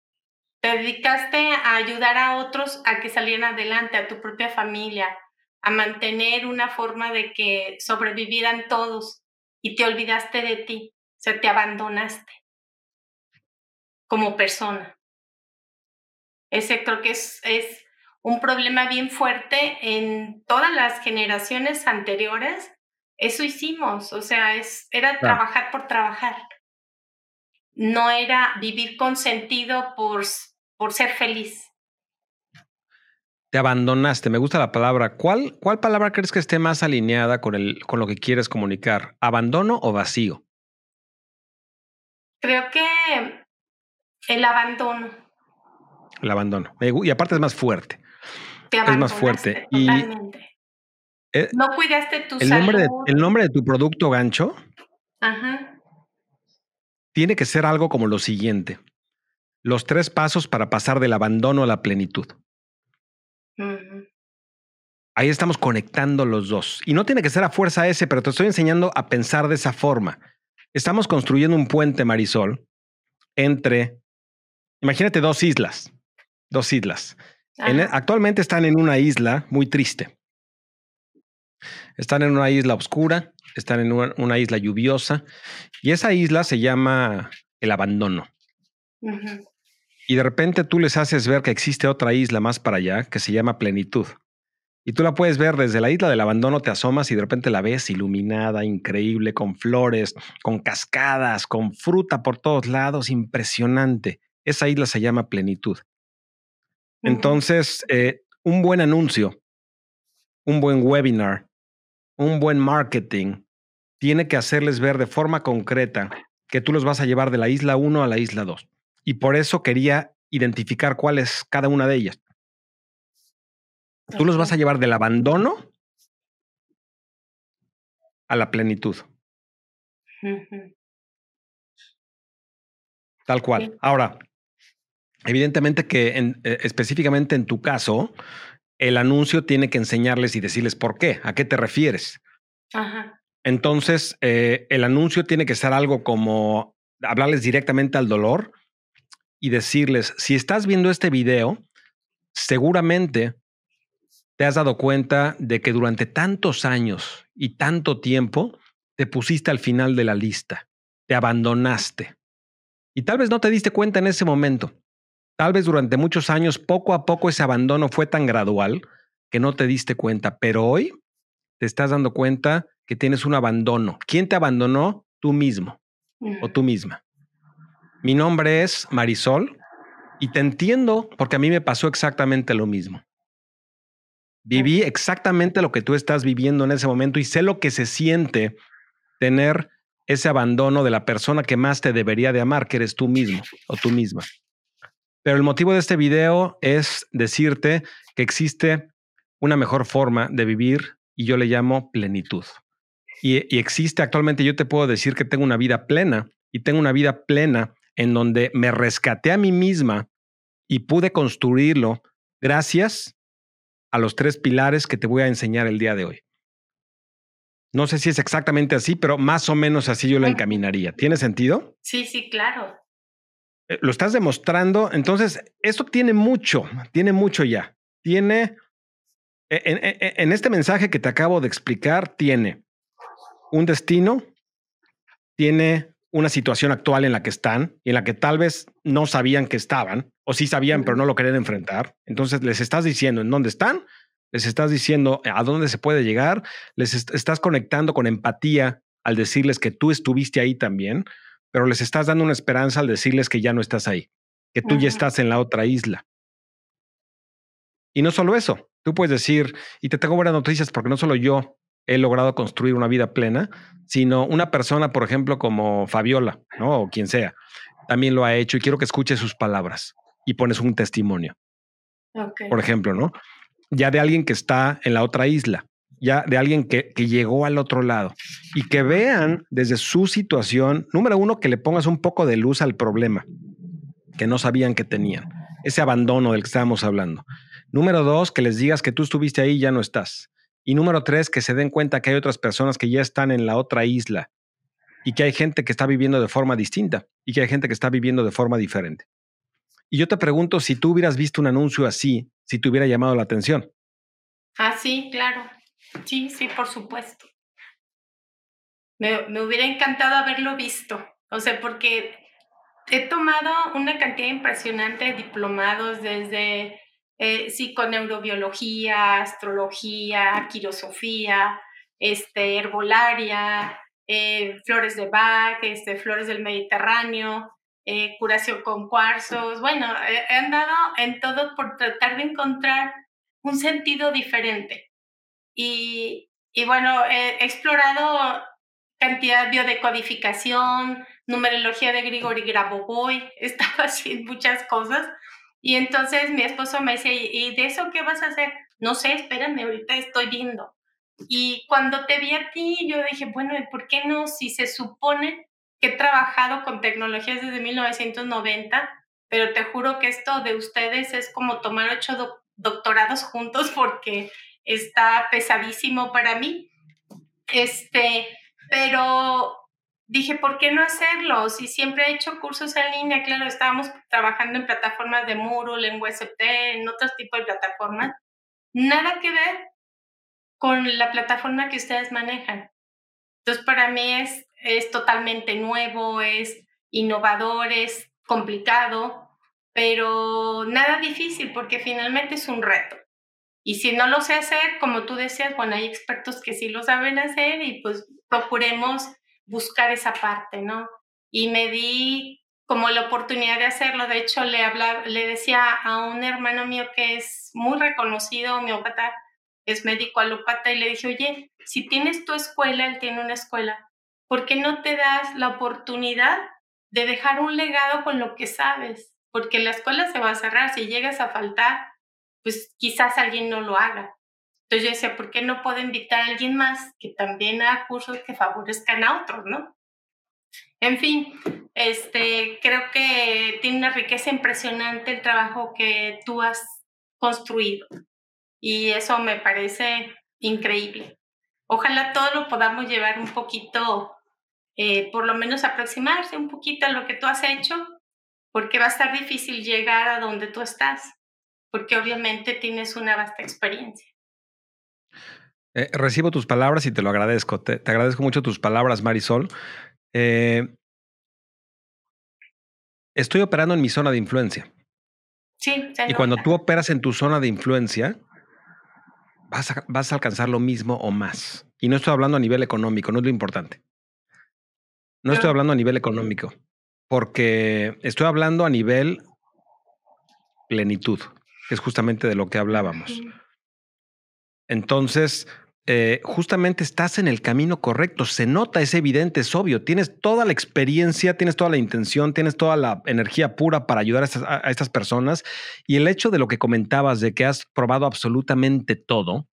Speaker 2: Te dedicaste a ayudar a otros a que salieran adelante, a tu propia familia, a mantener una forma de que sobrevivieran todos y te olvidaste de ti, o sea, te abandonaste como persona. Ese creo que es, es un problema bien fuerte en todas las generaciones anteriores eso hicimos, o sea, es, era trabajar por trabajar. No era vivir con sentido por, por ser feliz.
Speaker 1: Te abandonaste, me gusta la palabra. ¿Cuál, ¿Cuál palabra crees que esté más alineada con, el, con lo que quieres comunicar? ¿Abandono o vacío?
Speaker 2: Creo que el abandono.
Speaker 1: El abandono. Y aparte es más fuerte. Es más fuerte.
Speaker 2: Totalmente. Eh, no cuidaste tu
Speaker 1: el
Speaker 2: salud.
Speaker 1: Nombre de, el nombre de tu producto gancho Ajá. tiene que ser algo como lo siguiente. Los tres pasos para pasar del abandono a la plenitud. Ahí estamos conectando los dos. Y no tiene que ser a fuerza ese, pero te estoy enseñando a pensar de esa forma. Estamos construyendo un puente, Marisol, entre, imagínate dos islas, dos islas. Actualmente están en una isla muy triste. Están en una isla oscura, están en una, isla lluviosa y esa isla se llama el abandono. Y de repente tú les haces ver que existe otra isla más para allá que se llama plenitud. Y tú la puedes ver desde la isla del abandono, te asomas y de repente la ves iluminada, increíble, con flores, con cascadas, con fruta por todos lados, impresionante. Esa isla se llama plenitud. Entonces, eh, un buen anuncio, un buen webinar, un buen marketing tiene que hacerles ver de forma concreta que tú los vas a llevar de la isla 1 a la isla 2. Y por eso quería identificar cuál es cada una de ellas. Tú los vas a llevar del abandono a la plenitud. Tal cual. Ahora, evidentemente que eh, específicamente en tu caso, el anuncio tiene que enseñarles y decirles por qué, a qué te refieres. Ajá. Entonces, eh, el anuncio tiene que ser algo como hablarles directamente al dolor y decirles, si estás viendo este video, seguramente te has dado cuenta de que durante tantos años y tanto tiempo te pusiste al final de la lista, te abandonaste. Y tal vez no te diste cuenta en ese momento, Tal vez durante muchos años, poco a poco, ese abandono fue tan gradual que no te diste cuenta, pero hoy te estás dando cuenta que tienes un abandono. ¿Quién te abandonó? Tú mismo o tú misma. Mi nombre es Marisol y te entiendo porque a mí me pasó exactamente lo mismo. Viví exactamente lo que tú estás viviendo en ese momento y sé lo que se siente tener ese abandono de la persona que más te debería de amar, que eres tú mismo o tú misma. Pero el motivo de este video es decirte que existe una mejor forma de vivir y yo le llamo plenitud. Y, existe actualmente, yo te puedo decir que tengo una vida plena y tengo una vida plena en donde me rescaté a mí misma y pude construirlo gracias a los tres pilares que te voy a enseñar el día de hoy. No sé si es exactamente así, pero más o menos así yo lo encaminaría. ¿Tiene sentido?
Speaker 2: Sí, sí, claro.
Speaker 1: Eh, lo estás demostrando. Entonces, esto tiene mucho, tiene mucho ya. tiene, e, en, este mensaje que te acabo de explicar, tiene un destino, tiene una situación actual en la que están y en la que tal vez no sabían que estaban, o sí sabían, pero no lo querían enfrentar. Entonces les estás diciendo en dónde están, les estás diciendo a dónde se puede llegar, les estás conectando con empatía al decirles que tú estuviste ahí también, pero les estás dando una esperanza al decirles que ya no estás ahí, que tú ya estás en la otra isla. Y no solo eso, tú puedes decir, y te tengo buenas noticias porque no solo yo he logrado construir una vida plena, sino una persona, por ejemplo, como Fabiola, ¿no? O quien sea, también lo ha hecho y quiero que escuches sus palabras y pones un testimonio. Por ejemplo, ¿no? Ya de alguien que está en la otra isla, ya de alguien que, que, llegó al otro lado y que vean desde su situación, número uno, que le pongas un poco de luz al problema que no sabían que tenían, ese abandono del que estábamos hablando. Número dos, que les digas que tú estuviste ahí y ya no estás. Y número tres, que se den cuenta que hay otras personas que ya están en la otra isla y que hay gente que está viviendo de forma distinta y que hay gente que está viviendo de forma diferente. Y yo te pregunto si tú hubieras visto un anuncio así, si te hubiera llamado la atención.
Speaker 2: Ah, sí, claro. Sí, sí, por supuesto. Me, me hubiera encantado haberlo visto. O sea, porque he tomado una cantidad impresionante de diplomados desde eh, psiconeurobiología, astrología, quirosofía, este, herbolaria, eh, flores de Bach, este, flores del Mediterráneo, eh, curación con cuarzos. Bueno, he andado en todo por tratar de encontrar un sentido diferente. Y, y bueno, he explorado cantidad de biodecodificación, numerología de Grigori Grabovoi, estaba haciendo muchas cosas. Y entonces mi esposo me decía, ¿y de eso qué vas a hacer? No sé, espérame, ahorita estoy viendo. Y cuando te vi a ti, yo dije, bueno, ¿y por qué no? Si se supone que he trabajado con tecnologías desde 1990, pero te juro que esto de ustedes es como tomar ocho doctorados juntos porque está pesadísimo para mí. Este, pero dije, ¿por qué no hacerlo? Si siempre he hecho cursos en línea, claro, estábamos trabajando en plataformas de Moodle, en UST, en otros tipos de plataformas. Nada que ver con la plataforma que ustedes manejan. Entonces, para mí es, es totalmente nuevo, es innovador, es complicado, pero nada difícil porque finalmente es un reto. Y si no lo sé hacer, como tú decías, bueno, hay expertos que sí lo saben hacer y pues procuremos buscar esa parte, ¿no? Y me di como la oportunidad de hacerlo. De hecho, le, hablaba, le decía a un hermano mío que es muy reconocido homeópata, es médico alópata, y le dije, oye, si tienes tu escuela, él tiene una escuela, ¿por qué no te das la oportunidad de dejar un legado con lo que sabes? Porque la escuela se va a cerrar, si llegas a faltar, pues quizás alguien no lo haga. Entonces yo decía, ¿por qué no puedo invitar a alguien más que también haga cursos que favorezcan a otros, no? En fin, este, creo que tiene una riqueza impresionante el trabajo que tú has construido y eso me parece increíble. Ojalá todo lo podamos llevar un poquito, eh, por lo menos aproximarse un poquito a lo que tú has hecho, porque va a estar difícil llegar a donde tú estás, porque obviamente tienes una vasta experiencia.
Speaker 1: Eh, recibo tus palabras y te lo agradezco. Te, agradezco mucho tus palabras, Marisol. Eh, estoy operando en mi zona de influencia.
Speaker 2: Sí,
Speaker 1: Y cuando tú operas en tu zona de influencia, vas a, vas a alcanzar lo mismo o más. Y no estoy hablando a nivel económico, no es lo importante. No estoy hablando a nivel económico, porque estoy hablando a nivel plenitud, que es justamente de lo que hablábamos. Entonces, eh, justamente estás en el camino correcto, se nota, es evidente, es obvio, tienes toda la experiencia, tienes toda la intención, tienes toda la energía pura para ayudar a estas, personas y el hecho de lo que comentabas, de que has probado absolutamente todo,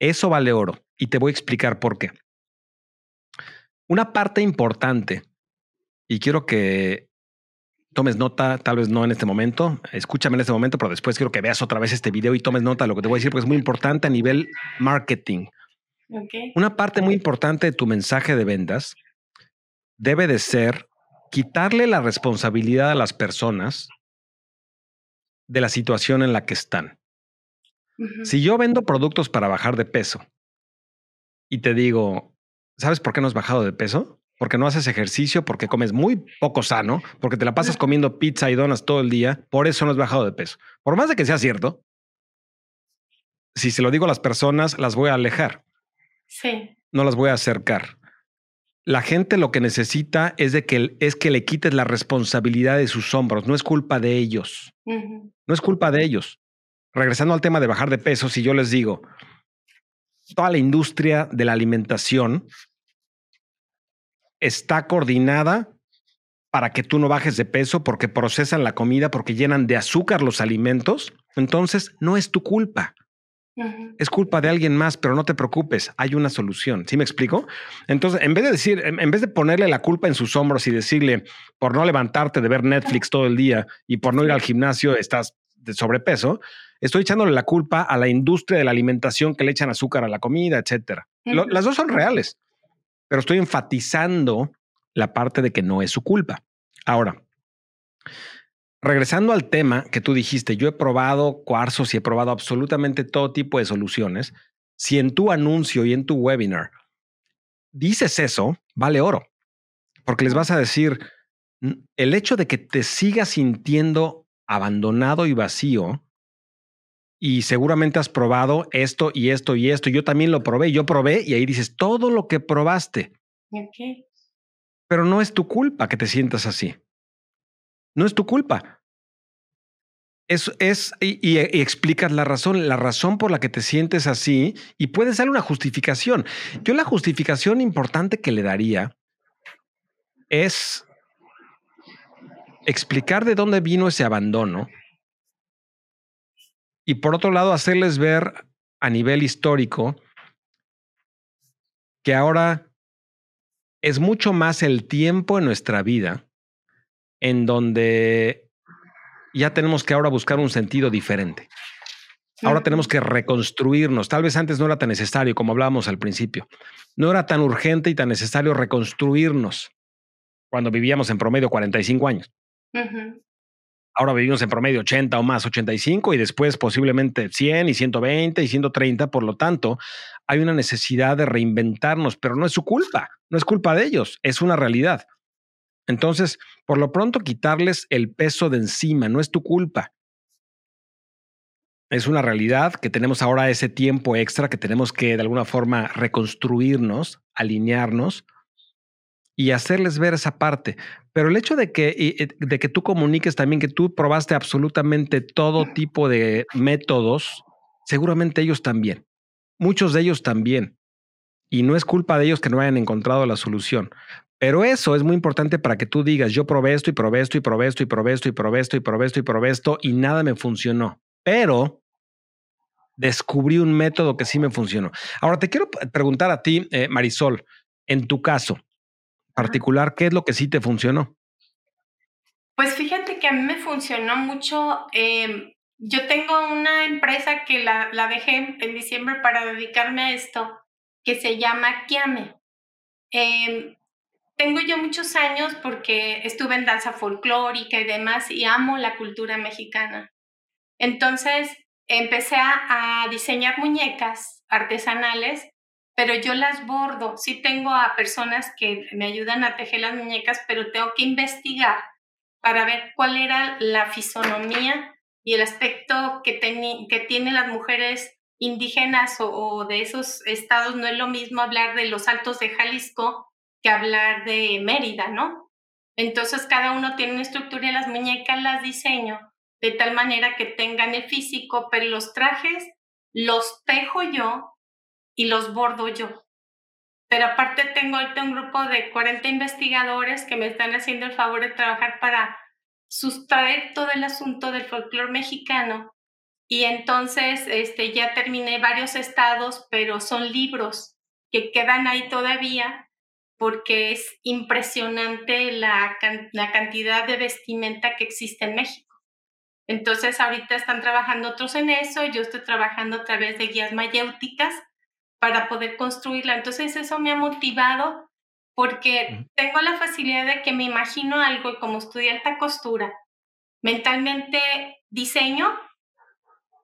Speaker 1: eso vale oro y te voy a explicar por qué. Una parte importante, y quiero que tomes nota, tal vez no en este momento, escúchame en este momento, pero después quiero que veas otra vez este video y tomes nota de lo que te voy a decir, porque es muy importante a nivel marketing. Una parte muy importante de tu mensaje de ventas debe de ser quitarle la responsabilidad a las personas de la situación en la que están. Si yo vendo productos para bajar de peso y te digo, ¿sabes por qué no has bajado de peso? Porque no haces ejercicio, porque comes muy poco sano, porque te la pasas comiendo pizza y donas todo el día, por eso no has bajado de peso. Por más de que sea cierto, si se lo digo a las personas, las voy a alejar.
Speaker 2: Sí.
Speaker 1: No las voy a acercar. La gente lo que necesita es de que es que le quites la responsabilidad de sus hombros. No es culpa de ellos. No es culpa de ellos. Regresando al tema de bajar de peso, si yo les digo, toda la industria de la alimentación está coordinada para que tú no bajes de peso porque procesan la comida, porque llenan de azúcar los alimentos, entonces no es tu culpa. Es culpa de alguien más, pero no te preocupes, hay una solución. ¿Sí me explico? Entonces, en vez de decir, en vez de ponerle la culpa en sus hombros y decirle por no levantarte de ver Netflix todo el día y por no ir al gimnasio estás de sobrepeso, estoy echándole la culpa a la industria de la alimentación que le echan azúcar a la comida, etcétera. las dos son reales, pero estoy enfatizando la parte de que no es su culpa. Ahora, regresando al tema que tú dijiste, yo he probado cuarzos y he probado absolutamente todo tipo de soluciones. Si en tu anuncio y en tu webinar dices eso, vale oro, porque les vas a decir, el hecho de que te sigas sintiendo abandonado y vacío, y seguramente has probado esto y esto y esto, yo también lo probé, yo probé y ahí dices todo lo que probaste. Pero no es tu culpa que te sientas así. No es tu culpa. Es, es y, explicas la razón, la razón por la que te sientes así y puedes darle una justificación. Yo la justificación importante que le daría es explicar de dónde vino ese abandono y por otro lado hacerles ver a nivel histórico que ahora es mucho más el tiempo en nuestra vida en donde ya tenemos que ahora buscar un sentido diferente. Ahora tenemos que reconstruirnos. Tal vez antes no era tan necesario, como hablábamos al principio. No era tan urgente y tan necesario reconstruirnos cuando vivíamos en promedio 45 años. Ahora vivimos en promedio 80 o más, 85 y después posiblemente 100 y 120 y 130. Por lo tanto, hay una necesidad de reinventarnos, pero no es su culpa, no es culpa de ellos, es una realidad. Entonces, por lo pronto, quitarles el peso de encima no es tu culpa. Es una realidad que tenemos ahora ese tiempo extra que tenemos que de alguna forma reconstruirnos, alinearnos y hacerles ver esa parte. Pero el hecho de que, de que tú comuniques también que tú probaste absolutamente todo tipo de métodos, seguramente ellos también. Muchos de ellos también. Y no es culpa de ellos que no hayan encontrado la solución. Pero eso es muy importante para que tú digas, yo probé esto y probé esto y probé esto y probé esto y probé esto y probé esto y probé esto y nada me funcionó. Pero descubrí un método que sí me funcionó. Ahora te quiero preguntar a ti, eh, Marisol, en tu caso particular, ¿qué es lo que sí te funcionó?
Speaker 2: Pues fíjate que a mí me funcionó mucho. Em, yo tengo una empresa que la, la dejé en diciembre para dedicarme a esto, que se llama Kiame. Eh, tengo yo muchos años porque estuve en danza folclórica y demás y amo la cultura mexicana. Entonces empecé a, diseñar muñecas artesanales, pero yo las bordo. Sí tengo a personas que me ayudan a tejer las muñecas, pero tengo que investigar para ver cuál era la fisonomía y el aspecto que, que tienen las mujeres indígenas o, de esos estados. No es lo mismo hablar de los altos de Jalisco que hablar de Mérida, ¿no? Entonces cada uno tiene una estructura y las muñecas las diseño de tal manera que tengan el físico, pero los trajes los tejo yo y los bordo yo. Pero aparte tengo ahorita un grupo de 40 investigadores que me están haciendo el favor de trabajar para sustraer todo el asunto del folclore mexicano. Y entonces este, ya terminé varios estados, pero son libros que quedan ahí todavía porque es impresionante la, la, cantidad de vestimenta que existe en México. Entonces, ahorita están trabajando otros en eso, yo estoy trabajando a través de guías mayéuticas para poder construirla. Entonces, eso me ha motivado porque tengo la facilidad de que me imagino algo y como estudié alta costura, mentalmente diseño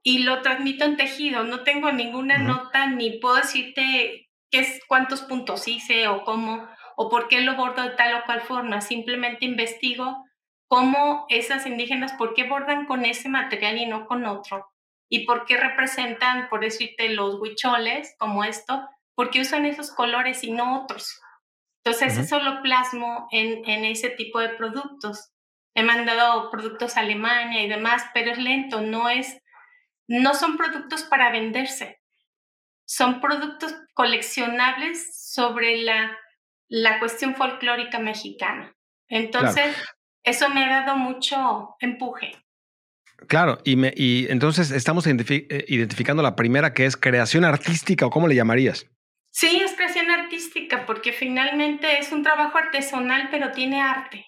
Speaker 2: y lo transmito en tejido. No tengo ninguna nota ni puedo decirte qué es, cuántos puntos hice o cómo o por qué lo bordo de tal o cual forma. Simplemente investigo cómo esas indígenas, por qué bordan con ese material y no con otro. Y por qué representan, por decirte, los huicholes como esto, por qué usan esos colores y no otros. Entonces, eso lo plasmo en, en ese tipo de productos. He mandado productos a Alemania y demás, pero es lento, no es, no son productos para venderse. Son productos coleccionables sobre la, la cuestión folclórica mexicana. Entonces, eso me ha dado mucho empuje.
Speaker 1: Claro, y, me, y entonces estamos eh, identificando la primera que es creación artística o cómo le llamarías.
Speaker 2: Sí, es creación artística porque finalmente es un trabajo artesanal, pero tiene arte.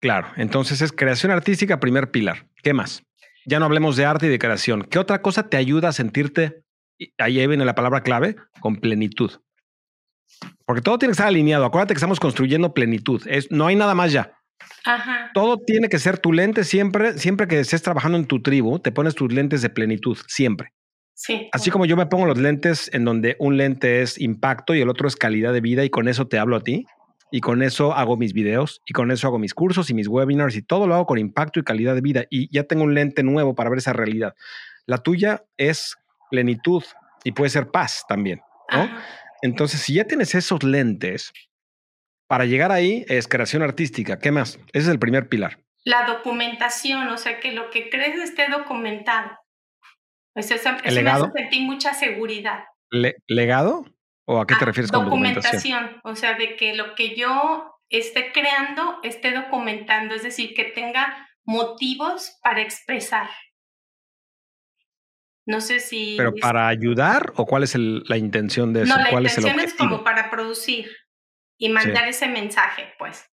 Speaker 1: Claro, entonces es creación artística, primer pilar. ¿Qué más? Ya no hablemos de arte y de creación. ¿Qué otra cosa te ayuda a sentirte, ahí viene la palabra clave, con plenitud? Porque todo tiene que estar alineado. Acuérdate que estamos construyendo plenitud. Es, no hay nada más ya. Ajá. Todo tiene que ser tu lente siempre, siempre que estés trabajando en tu tribu, te pones tus lentes de plenitud, siempre. Así como yo me pongo los lentes en donde un lente es impacto y el otro es calidad de vida y con eso te hablo a ti y con eso hago mis videos y con eso hago mis cursos y mis webinars y todo lo hago con impacto y calidad de vida y ya tengo un lente nuevo para ver esa realidad. La tuya es plenitud y puede ser paz también, Entonces, si ya tienes esos lentes, para llegar ahí es creación artística. ¿Qué más? Ese es el primer pilar.
Speaker 2: La documentación, o sea, que lo que crees esté documentado. Pues eso, me hace sentir mucha seguridad.
Speaker 1: ¿Legado? ¿O a qué te ah, refieres con documentación?
Speaker 2: Documentación, o sea, de que lo que yo esté creando esté documentando, es decir, que tenga motivos para expresar. No sé si...
Speaker 1: ¿Pero para ayudar o cuál es la intención de eso?
Speaker 2: No, la
Speaker 1: ¿Cuál
Speaker 2: intención es, como para producir y mandar ese mensaje, pues.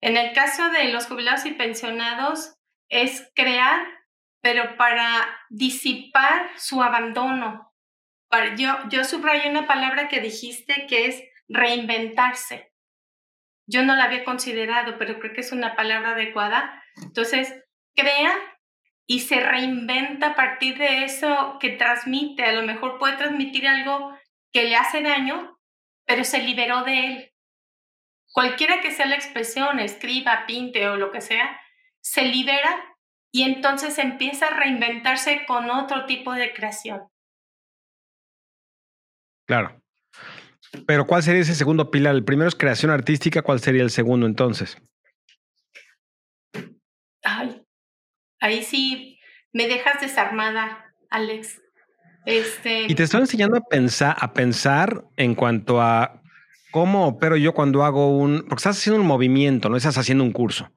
Speaker 2: En el caso de los jubilados y pensionados, es crear pero para disipar su abandono. yo, yo subrayo una palabra que dijiste que es reinventarse. Yo no la había considerado, pero creo que es una palabra adecuada. Entonces, crea y se reinventa a partir de eso que transmite. A lo mejor puede transmitir algo que le hace daño, pero se liberó de él. Cualquiera que sea la expresión, escriba, pinte o lo que sea, se libera y entonces empieza a reinventarse con otro tipo de creación.
Speaker 1: Claro. Pero ¿cuál sería ese segundo pilar? El primero es creación artística, ¿cuál sería el segundo entonces?
Speaker 2: Ay, ahí sí me dejas desarmada, Alex. Este...
Speaker 1: Y te estoy enseñando a pensar, a pensar en cuanto a cómo opero yo cuando hago un, porque estás haciendo un movimiento, no estás haciendo un curso.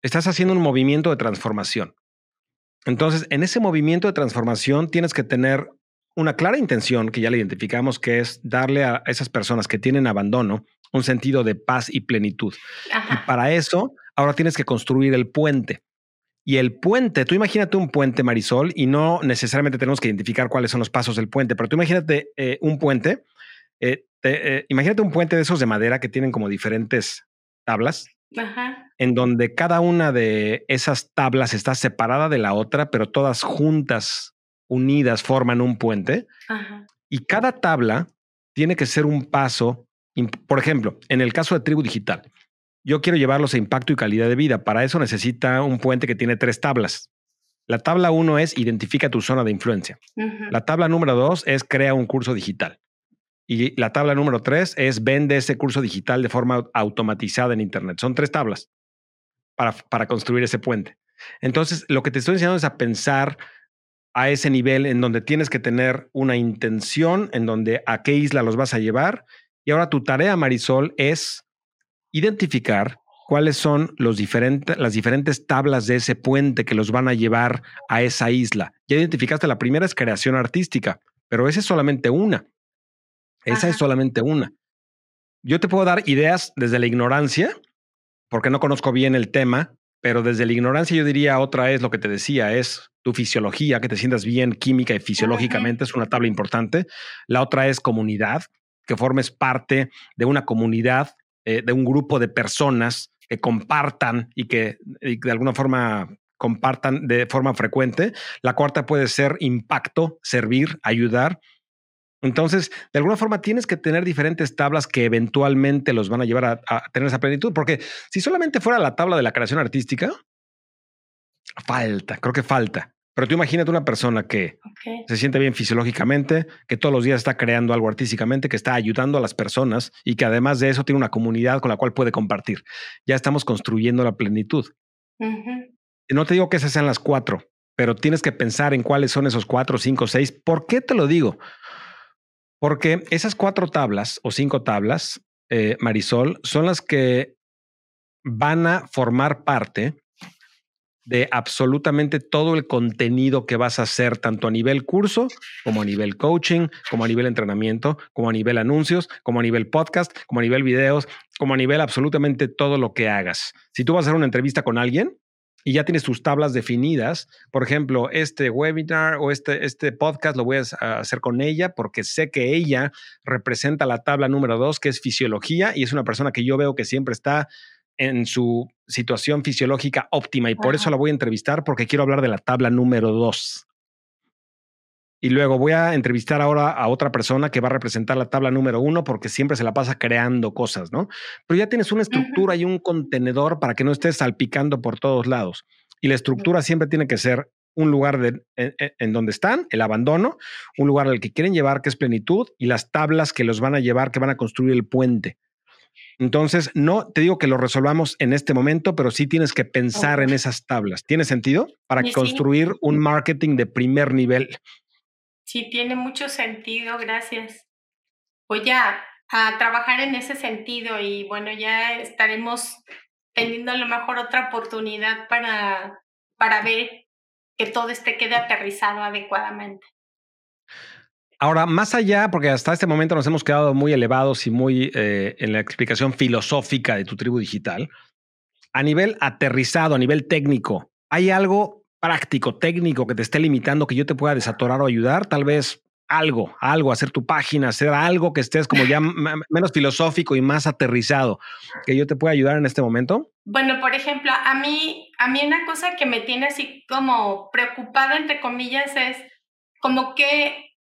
Speaker 1: Estás haciendo un movimiento de transformación. Entonces, en ese movimiento de transformación tienes que tener una clara intención que ya la identificamos, que es darle a esas personas que tienen abandono un sentido de paz y plenitud. Y para eso, ahora tienes que construir el puente. Y el puente, tú imagínate un puente, Marisol, y no necesariamente tenemos que identificar cuáles son los pasos del puente, pero tú imagínate eh, un puente, eh, eh, imagínate un puente de esos de madera que tienen como diferentes tablas en donde cada una de esas tablas está separada de la otra, pero todas juntas, unidas, forman un puente. Y cada tabla tiene que ser un paso. Por ejemplo, en el caso de Tribu Digital, yo quiero llevarlos a impacto y calidad de vida. Para eso necesita un puente que tiene tres tablas. La tabla uno es identifica tu zona de influencia. La tabla número dos es crea un curso digital. Y la tabla número tres es vende ese curso digital de forma automatizada en Internet. Son tres tablas para, para construir ese puente. Entonces, lo que te estoy enseñando es a pensar a ese nivel en donde tienes que tener una intención, en donde a qué isla los vas a llevar. Y ahora tu tarea, Marisol, es identificar cuáles son los diferentes, las diferentes tablas de ese puente que los van a llevar a esa isla. Ya identificaste, la primera es creación artística, pero esa es solamente una. Esa es solamente una. Yo te puedo dar ideas desde la ignorancia, porque no conozco bien el tema, pero desde la ignorancia yo diría otra es lo que te decía, es tu fisiología, que te sientas bien química y fisiológicamente, es una tabla importante. La otra es comunidad, que formes parte de una comunidad, eh, de un grupo de personas que compartan y que de alguna forma compartan de forma frecuente. La cuarta puede ser impacto, servir, ayudar. Entonces, de alguna forma tienes que tener diferentes tablas que eventualmente los van a llevar a, tener esa plenitud, porque si solamente fuera la tabla de la creación artística, falta, creo que falta. Pero tú imagínate una persona que se siente bien fisiológicamente, que todos los días está creando algo artísticamente, que está ayudando a las personas y que además de eso tiene una comunidad con la cual puede compartir. Ya estamos construyendo la plenitud. No te digo que esas sean las cuatro, pero tienes que pensar en cuáles son esos cuatro, cinco, seis. ¿Por qué te lo digo? Porque esas cuatro tablas o cinco tablas, eh, Marisol, son las que van a formar parte de absolutamente todo el contenido que vas a hacer, tanto a nivel curso, como a nivel coaching, como a nivel entrenamiento, como a nivel anuncios, como a nivel podcast, como a nivel videos, como a nivel absolutamente todo lo que hagas. Si tú vas a hacer una entrevista con alguien, y ya tienes tus tablas definidas. Por ejemplo, este webinar o este, este podcast lo voy a hacer con ella porque sé que ella representa la tabla número dos, que es fisiología, y es una persona que yo veo que siempre está en su situación fisiológica óptima y por eso la voy a entrevistar porque quiero hablar de la tabla número dos. Y luego voy a entrevistar ahora a otra persona que va a representar la tabla número uno porque siempre se la pasa creando cosas, ¿no? Pero ya tienes una estructura y un contenedor para que no estés salpicando por todos lados. Y la estructura siempre tiene que ser un lugar de, en, en, donde están, el abandono, un lugar al que quieren llevar, que es plenitud, y las tablas que los van a llevar, que van a construir el puente. Entonces, no te digo que lo resolvamos en este momento, pero sí tienes que pensar en esas tablas. ¿Tiene sentido? Para construir un marketing de primer nivel.
Speaker 2: Sí, tiene mucho sentido, gracias. Voy a, a trabajar en ese sentido y bueno, ya estaremos teniendo a lo mejor otra oportunidad para, para ver que todo este quede aterrizado adecuadamente.
Speaker 1: Ahora, más allá, porque hasta este momento nos hemos quedado muy elevados y muy eh, en la explicación filosófica de tu tribu digital, a nivel aterrizado, a nivel técnico, ¿hay algo práctico, técnico que te esté limitando que yo te pueda desatorar o ayudar, tal vez algo, algo, hacer tu página, hacer algo que estés como ya menos filosófico y más aterrizado, que yo te pueda ayudar en este momento?
Speaker 2: Bueno, por ejemplo, a mí, a mí una cosa que me tiene así como preocupada, entre comillas, es como que,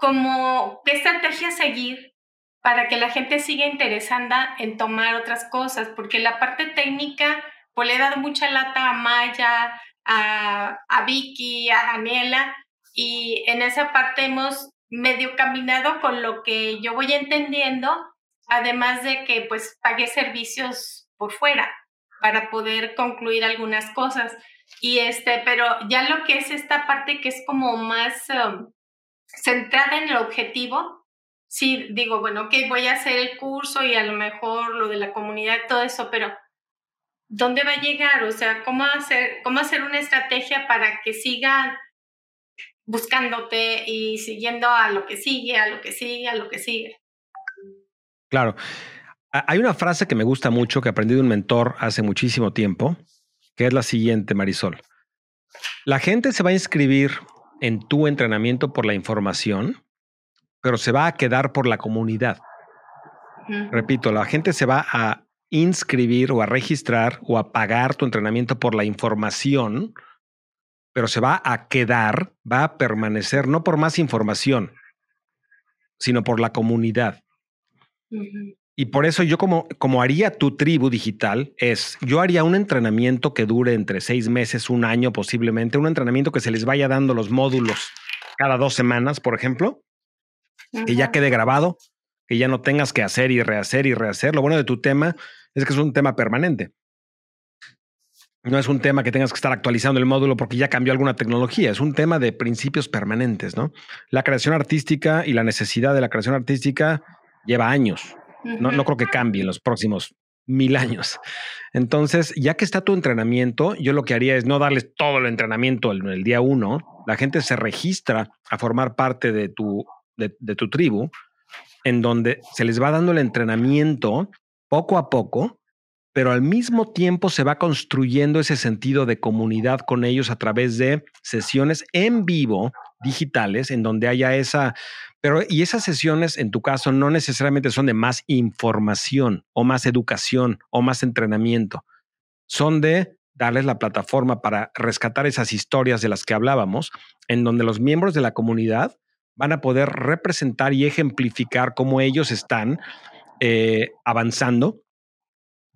Speaker 2: como qué estrategia seguir para que la gente siga interesada en tomar otras cosas, porque la parte técnica, pues le he dado mucha lata a Maya, a, Vicky, a Daniela, y en esa parte hemos medio caminado con lo que yo voy entendiendo, además de que pues pagué servicios por fuera para poder concluir algunas cosas. Y este, pero ya lo que es esta parte que es como más um, centrada en el objetivo, sí digo, bueno, que voy a hacer el curso y a lo mejor lo de la comunidad, todo eso, pero ¿dónde va a llegar? O sea, ¿cómo hacer, cómo hacer una estrategia para que sigan buscándote y siguiendo a lo que sigue, a lo que sigue, a lo que sigue?
Speaker 1: Claro. Hay una frase que me gusta mucho, que aprendí de un mentor hace muchísimo tiempo, que es la siguiente, Marisol. La gente se va a inscribir en tu entrenamiento por la información, pero se va a quedar por la comunidad. Repito, la gente se va a inscribir o a registrar o a pagar tu entrenamiento por la información, pero se va a quedar, va a permanecer no por más información, sino por la comunidad. Y por eso yo como, como haría tu tribu digital es, yo haría un entrenamiento que dure entre seis meses, un año posiblemente, un entrenamiento que se les vaya dando los módulos cada dos semanas, por ejemplo, que ya quede grabado, que ya no tengas que hacer y rehacer y rehacer. Lo bueno de tu tema es que es un tema permanente. No es un tema que tengas que estar actualizando el módulo porque ya cambió alguna tecnología, es un tema de principios permanentes, ¿no? La creación artística y la necesidad de la creación artística lleva años. No, no creo que cambie en los próximos mil años. Entonces, ya que está tu entrenamiento, yo lo que haría es no darles todo el entrenamiento en el día uno. La gente se registra a formar parte de tu, de tu tribu, en donde se les va dando el entrenamiento poco a poco, pero al mismo tiempo se va construyendo ese sentido de comunidad con ellos a través de sesiones en vivo digitales en donde haya esa, pero y esas sesiones en tu caso no necesariamente son de más información o más educación o más entrenamiento, son de darles la plataforma para rescatar esas historias de las que hablábamos, en donde los miembros de la comunidad van a poder representar y ejemplificar cómo ellos están eh, avanzando,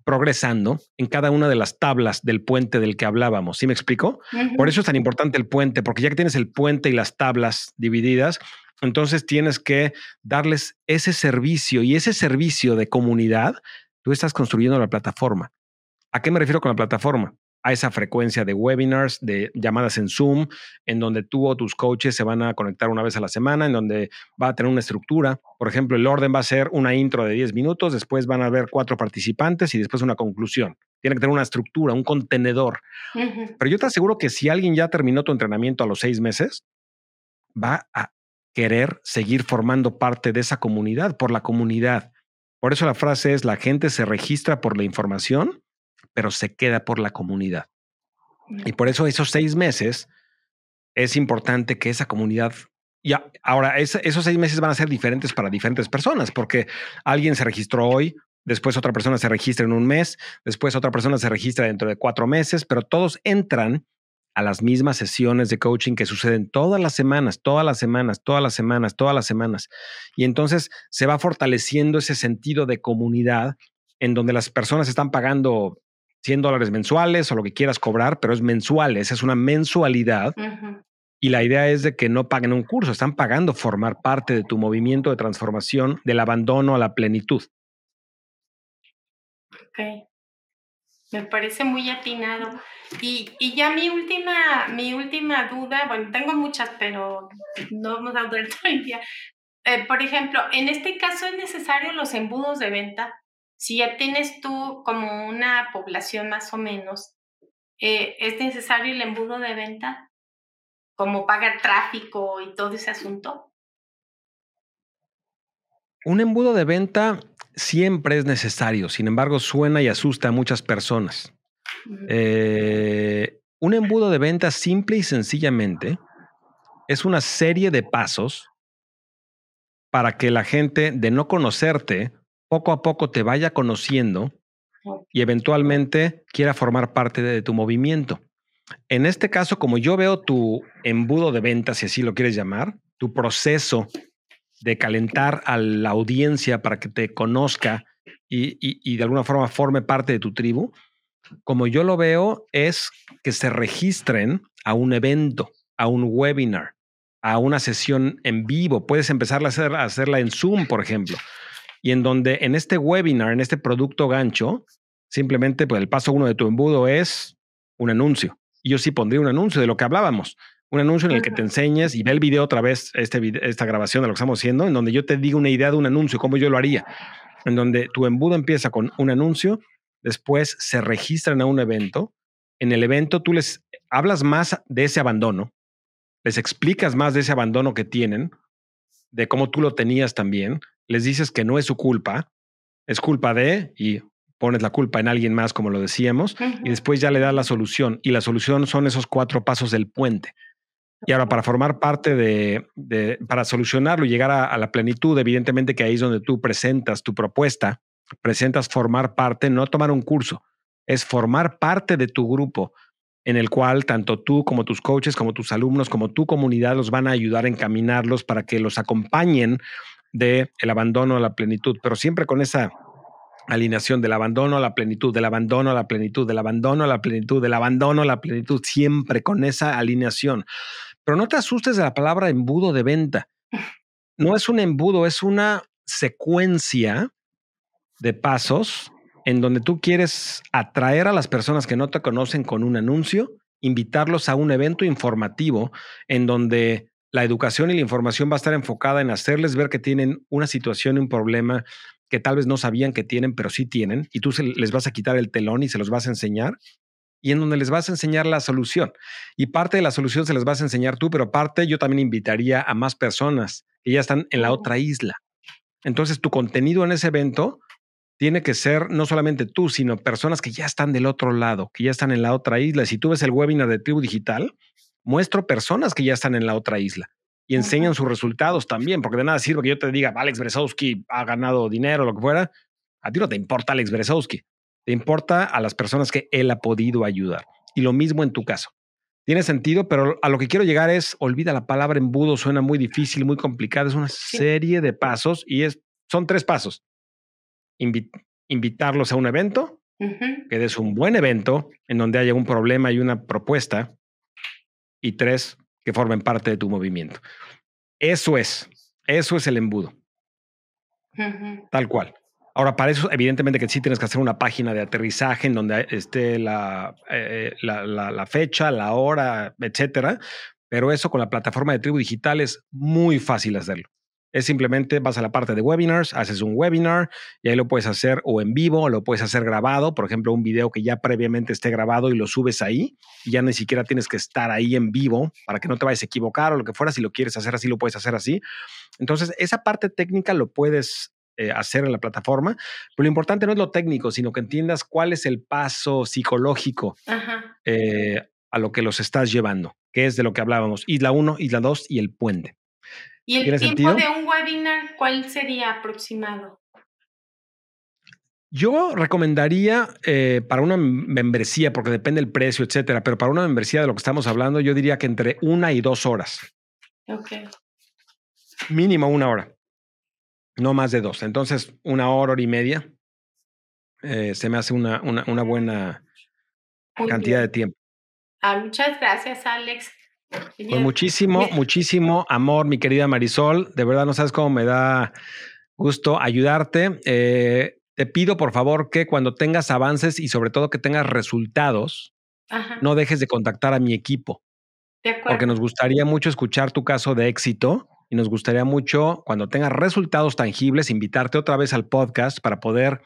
Speaker 1: progresando en cada una de las tablas del puente del que hablábamos. ¿Sí me explico? Por eso es tan importante el puente, porque ya que tienes el puente y las tablas divididas, entonces tienes que darles ese servicio y ese servicio de comunidad, tú estás construyendo la plataforma. ¿A qué me refiero con la plataforma? A esa frecuencia de webinars, de llamadas en Zoom, en donde tú o tus coaches se van a conectar una vez a la semana, en donde va a tener una estructura. Por ejemplo, el orden va a ser una intro de 10 minutos, después van a haber cuatro participantes y después una conclusión. Tiene que tener una estructura, un contenedor. Pero yo te aseguro que si alguien ya terminó tu entrenamiento a los seis meses, va a querer seguir formando parte de esa comunidad, por la comunidad. Por eso la frase es, la gente se registra por la información pero se queda por la comunidad. Y por eso esos seis meses es importante que esa comunidad ya, ahora, esos seis meses van a ser diferentes para diferentes personas, porque alguien se registró hoy, después otra persona se registra en un mes, después otra persona se registra dentro de cuatro meses, pero todos entran a las mismas sesiones de coaching que suceden todas las semanas, todas las semanas, todas las semanas, todas las semanas. Y entonces se va fortaleciendo ese sentido de comunidad en donde las personas están pagando 100 dólares mensuales o lo que quieras cobrar, pero es mensual, esa es una mensualidad. Y la idea es de que no paguen un curso, están pagando formar parte de tu movimiento de transformación del abandono a la plenitud.
Speaker 2: Ok. Me parece muy atinado. Y, y ya mi última, mi última duda, bueno, tengo muchas, pero no vamos a durar todo el día. Eh, por ejemplo, en este caso es necesario los embudos de venta. Si ya tienes tú como una población más o menos, eh, ¿es necesario el embudo de venta? Como pagar tráfico y todo ese asunto.
Speaker 1: Un embudo de venta siempre es necesario, sin embargo suena y asusta a muchas personas. Eh, un embudo de venta simple y sencillamente es una serie de pasos para que la gente de no conocerte poco a poco te vaya conociendo y eventualmente quiera formar parte de tu movimiento. En este caso, como yo veo tu embudo de ventas, si así lo quieres llamar, tu proceso de calentar a la audiencia para que te conozca y, y, de alguna forma forme parte de tu tribu, como yo lo veo, es que se registren a un evento, a un webinar, a una sesión en vivo. Puedes empezar a, hacer, a hacerla en Zoom, por ejemplo y en donde en este webinar, en este producto gancho, simplemente pues el paso uno de tu embudo es un anuncio. Y yo sí pondría un anuncio de lo que hablábamos. Un anuncio en el que te enseñes y ve el video otra vez, este esta grabación de lo que estamos haciendo, en donde yo te digo una idea de un anuncio, cómo yo lo haría. En donde tu embudo empieza con un anuncio, después se registran a un evento. En el evento tú les hablas más de ese abandono, les explicas más de ese abandono que tienen, de cómo tú lo tenías también, les dices que no es su culpa, es culpa de, y pones la culpa en alguien más, como lo decíamos, y después ya le das la solución. Y la solución son esos cuatro pasos del puente. Y ahora, para formar parte de, para solucionarlo y llegar a, la plenitud, evidentemente que ahí es donde tú presentas tu propuesta, presentas formar parte, no tomar un curso, es formar parte de tu grupo en el cual tanto tú como tus coaches, como tus alumnos, como tu comunidad los van a ayudar a encaminarlos para que los acompañen de el abandono a la plenitud, pero siempre con esa alineación del abandono a la plenitud, del abandono a la plenitud, del abandono a la plenitud, del abandono a la plenitud, siempre con esa alineación. Pero no te asustes de la palabra embudo de venta. No es un embudo, es una secuencia de pasos en donde tú quieres atraer a las personas que no te conocen con un anuncio, invitarlos a un evento informativo en donde la educación y la información va a estar enfocada en hacerles ver que tienen una situación, un problema que tal vez no sabían que tienen, pero sí tienen, y tú les vas a quitar el telón y se los vas a enseñar, y en donde les vas a enseñar la solución. Y parte de la solución se les vas a enseñar tú, pero parte yo también invitaría a más personas que ya están en la otra isla. Entonces, tu contenido en ese evento tiene que ser no solamente tú, sino personas que ya están del otro lado, que ya están en la otra isla. Si tú ves el webinar de Tribu Digital, muestro personas que ya están en la otra isla y enseñan sus resultados también, porque de nada sirve que yo te diga, Alex Bresowski ha ganado dinero, lo que fuera. A ti no te importa Alex Bresowski. le importa a las personas que él ha podido ayudar. Y lo mismo en tu caso. Tiene sentido, pero a lo que quiero llegar es, olvida la palabra embudo, suena muy difícil, muy complicado, es una serie de pasos y es, son tres pasos. invitarlos a un evento, que des un buen evento en donde haya un problema y una propuesta, y tres, que formen parte de tu movimiento. Eso es, eso es el embudo. Tal cual. Ahora, para eso, evidentemente que sí tienes que hacer una página de aterrizaje en donde esté la, eh, la, la, fecha, la hora, etcétera. Pero eso con la plataforma de Tribu Digital es muy fácil hacerlo. Es simplemente vas a la parte de webinars, haces un webinar y ahí lo puedes hacer o en vivo o lo puedes hacer grabado. Por ejemplo, un video que ya previamente esté grabado y lo subes ahí y ya ni siquiera tienes que estar ahí en vivo para que no te vayas a equivocar o lo que fuera. Si lo quieres hacer así, lo puedes hacer así. Entonces, esa parte técnica lo puedes eh, hacer en la plataforma. Pero lo importante no es lo técnico, sino que entiendas cuál es el paso psicológico eh, a lo que los estás llevando, que es de lo que hablábamos. Isla 1, Isla 2 y el puente.
Speaker 2: ¿Y el tiempo de un webinar cuál sería aproximado?
Speaker 1: Yo recomendaría eh, para una membresía, porque depende del precio, etcétera, pero para una membresía de lo que estamos hablando, yo diría que entre una y dos horas.
Speaker 2: Ok.
Speaker 1: Mínimo una hora no más de dos. Entonces, una hora, hora y media, eh, se me hace una, una, buena cantidad de tiempo.
Speaker 2: Ah, muchas gracias, Alex.
Speaker 1: Con muchísimo, muchísimo amor, mi querida Marisol. De verdad, no sabes cómo me da gusto ayudarte. Eh, te pido, por favor, que cuando tengas avances y sobre todo que tengas resultados, no dejes de contactar a mi equipo. Porque nos gustaría mucho escuchar tu caso de éxito y nos gustaría mucho, cuando tengas resultados tangibles, invitarte otra vez al podcast para poder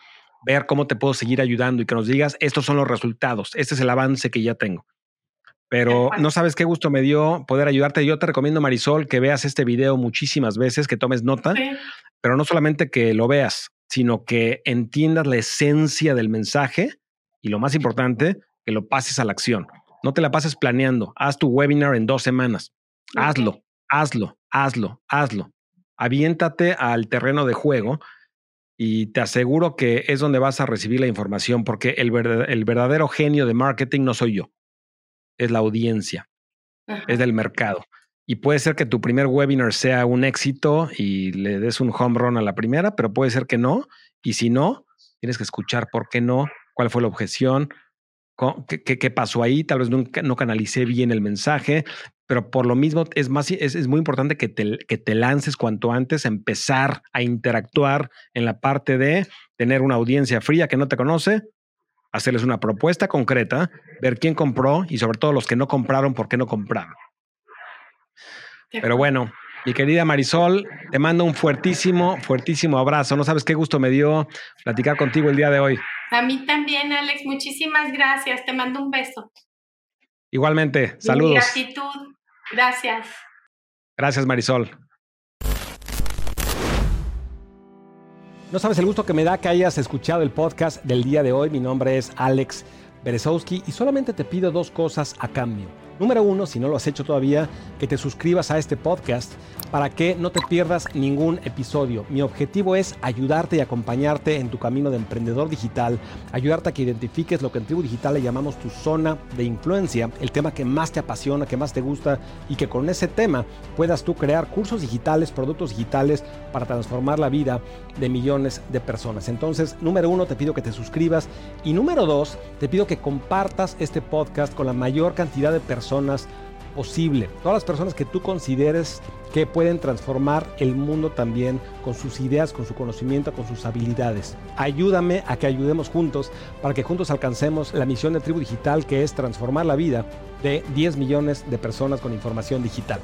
Speaker 1: ver cómo te puedo seguir ayudando y que nos digas, estos son los resultados, este es el avance que ya tengo. Pero no sabes qué gusto me dio poder ayudarte. Yo te recomiendo, Marisol, que veas este video muchísimas veces, que tomes nota, pero no solamente que lo veas, sino que entiendas la esencia del mensaje y lo más importante, que lo pases a la acción. No te la pases planeando. Haz tu webinar en dos semanas. Hazlo, hazlo, hazlo, hazlo. Aviéntate al terreno de juego y te aseguro que es donde vas a recibir la información, porque el, verdadero genio de marketing no soy yo, es la audiencia, es del mercado. Y puede ser que tu primer webinar sea un éxito y le des un home run a la primera, pero puede ser que no. Y si no, tienes que escuchar por qué no, cuál fue la objeción, qué, pasó ahí, tal vez no canalicé bien el mensaje, pero por lo mismo es, más, es, muy importante que te, que te lances cuanto antes, empezar a interactuar en la parte de tener una audiencia fría que no te conoce, hacerles una propuesta concreta, ver quién compró y sobre todo los que no compraron, por qué no compraron. Pero bueno, mi querida Marisol, te mando un fuertísimo, fuertísimo abrazo. No sabes qué gusto me dio platicar contigo el día de hoy.
Speaker 2: A mí también, Alex. Muchísimas gracias. Te mando un beso.
Speaker 1: Igualmente, saludos.
Speaker 2: gratitud. Gracias.
Speaker 1: Gracias, Marisol. No sabes el gusto que me da que hayas escuchado el podcast del día de hoy. Mi nombre es Alex Berezowski y solamente te pido dos cosas a cambio. Número uno, si no lo has hecho todavía, que te suscribas a este podcast para que no te pierdas ningún episodio. Mi objetivo es ayudarte y acompañarte en tu camino de emprendedor digital, ayudarte a que identifiques lo que en Tribu Digital le llamamos tu zona de influencia, el tema que más te apasiona, que más te gusta y que con ese tema puedas tú crear cursos digitales, productos digitales para transformar la vida de millones de personas. Entonces, número uno, te pido que te suscribas y número dos, te pido que compartas este podcast con la mayor cantidad de personas posible. Todas las personas que tú consideres que pueden transformar el mundo también con sus ideas, con su conocimiento, con sus habilidades. Ayúdame a que ayudemos juntos para que juntos alcancemos la misión de Tribu Digital que es transformar la vida de 10 millones de personas con información digital.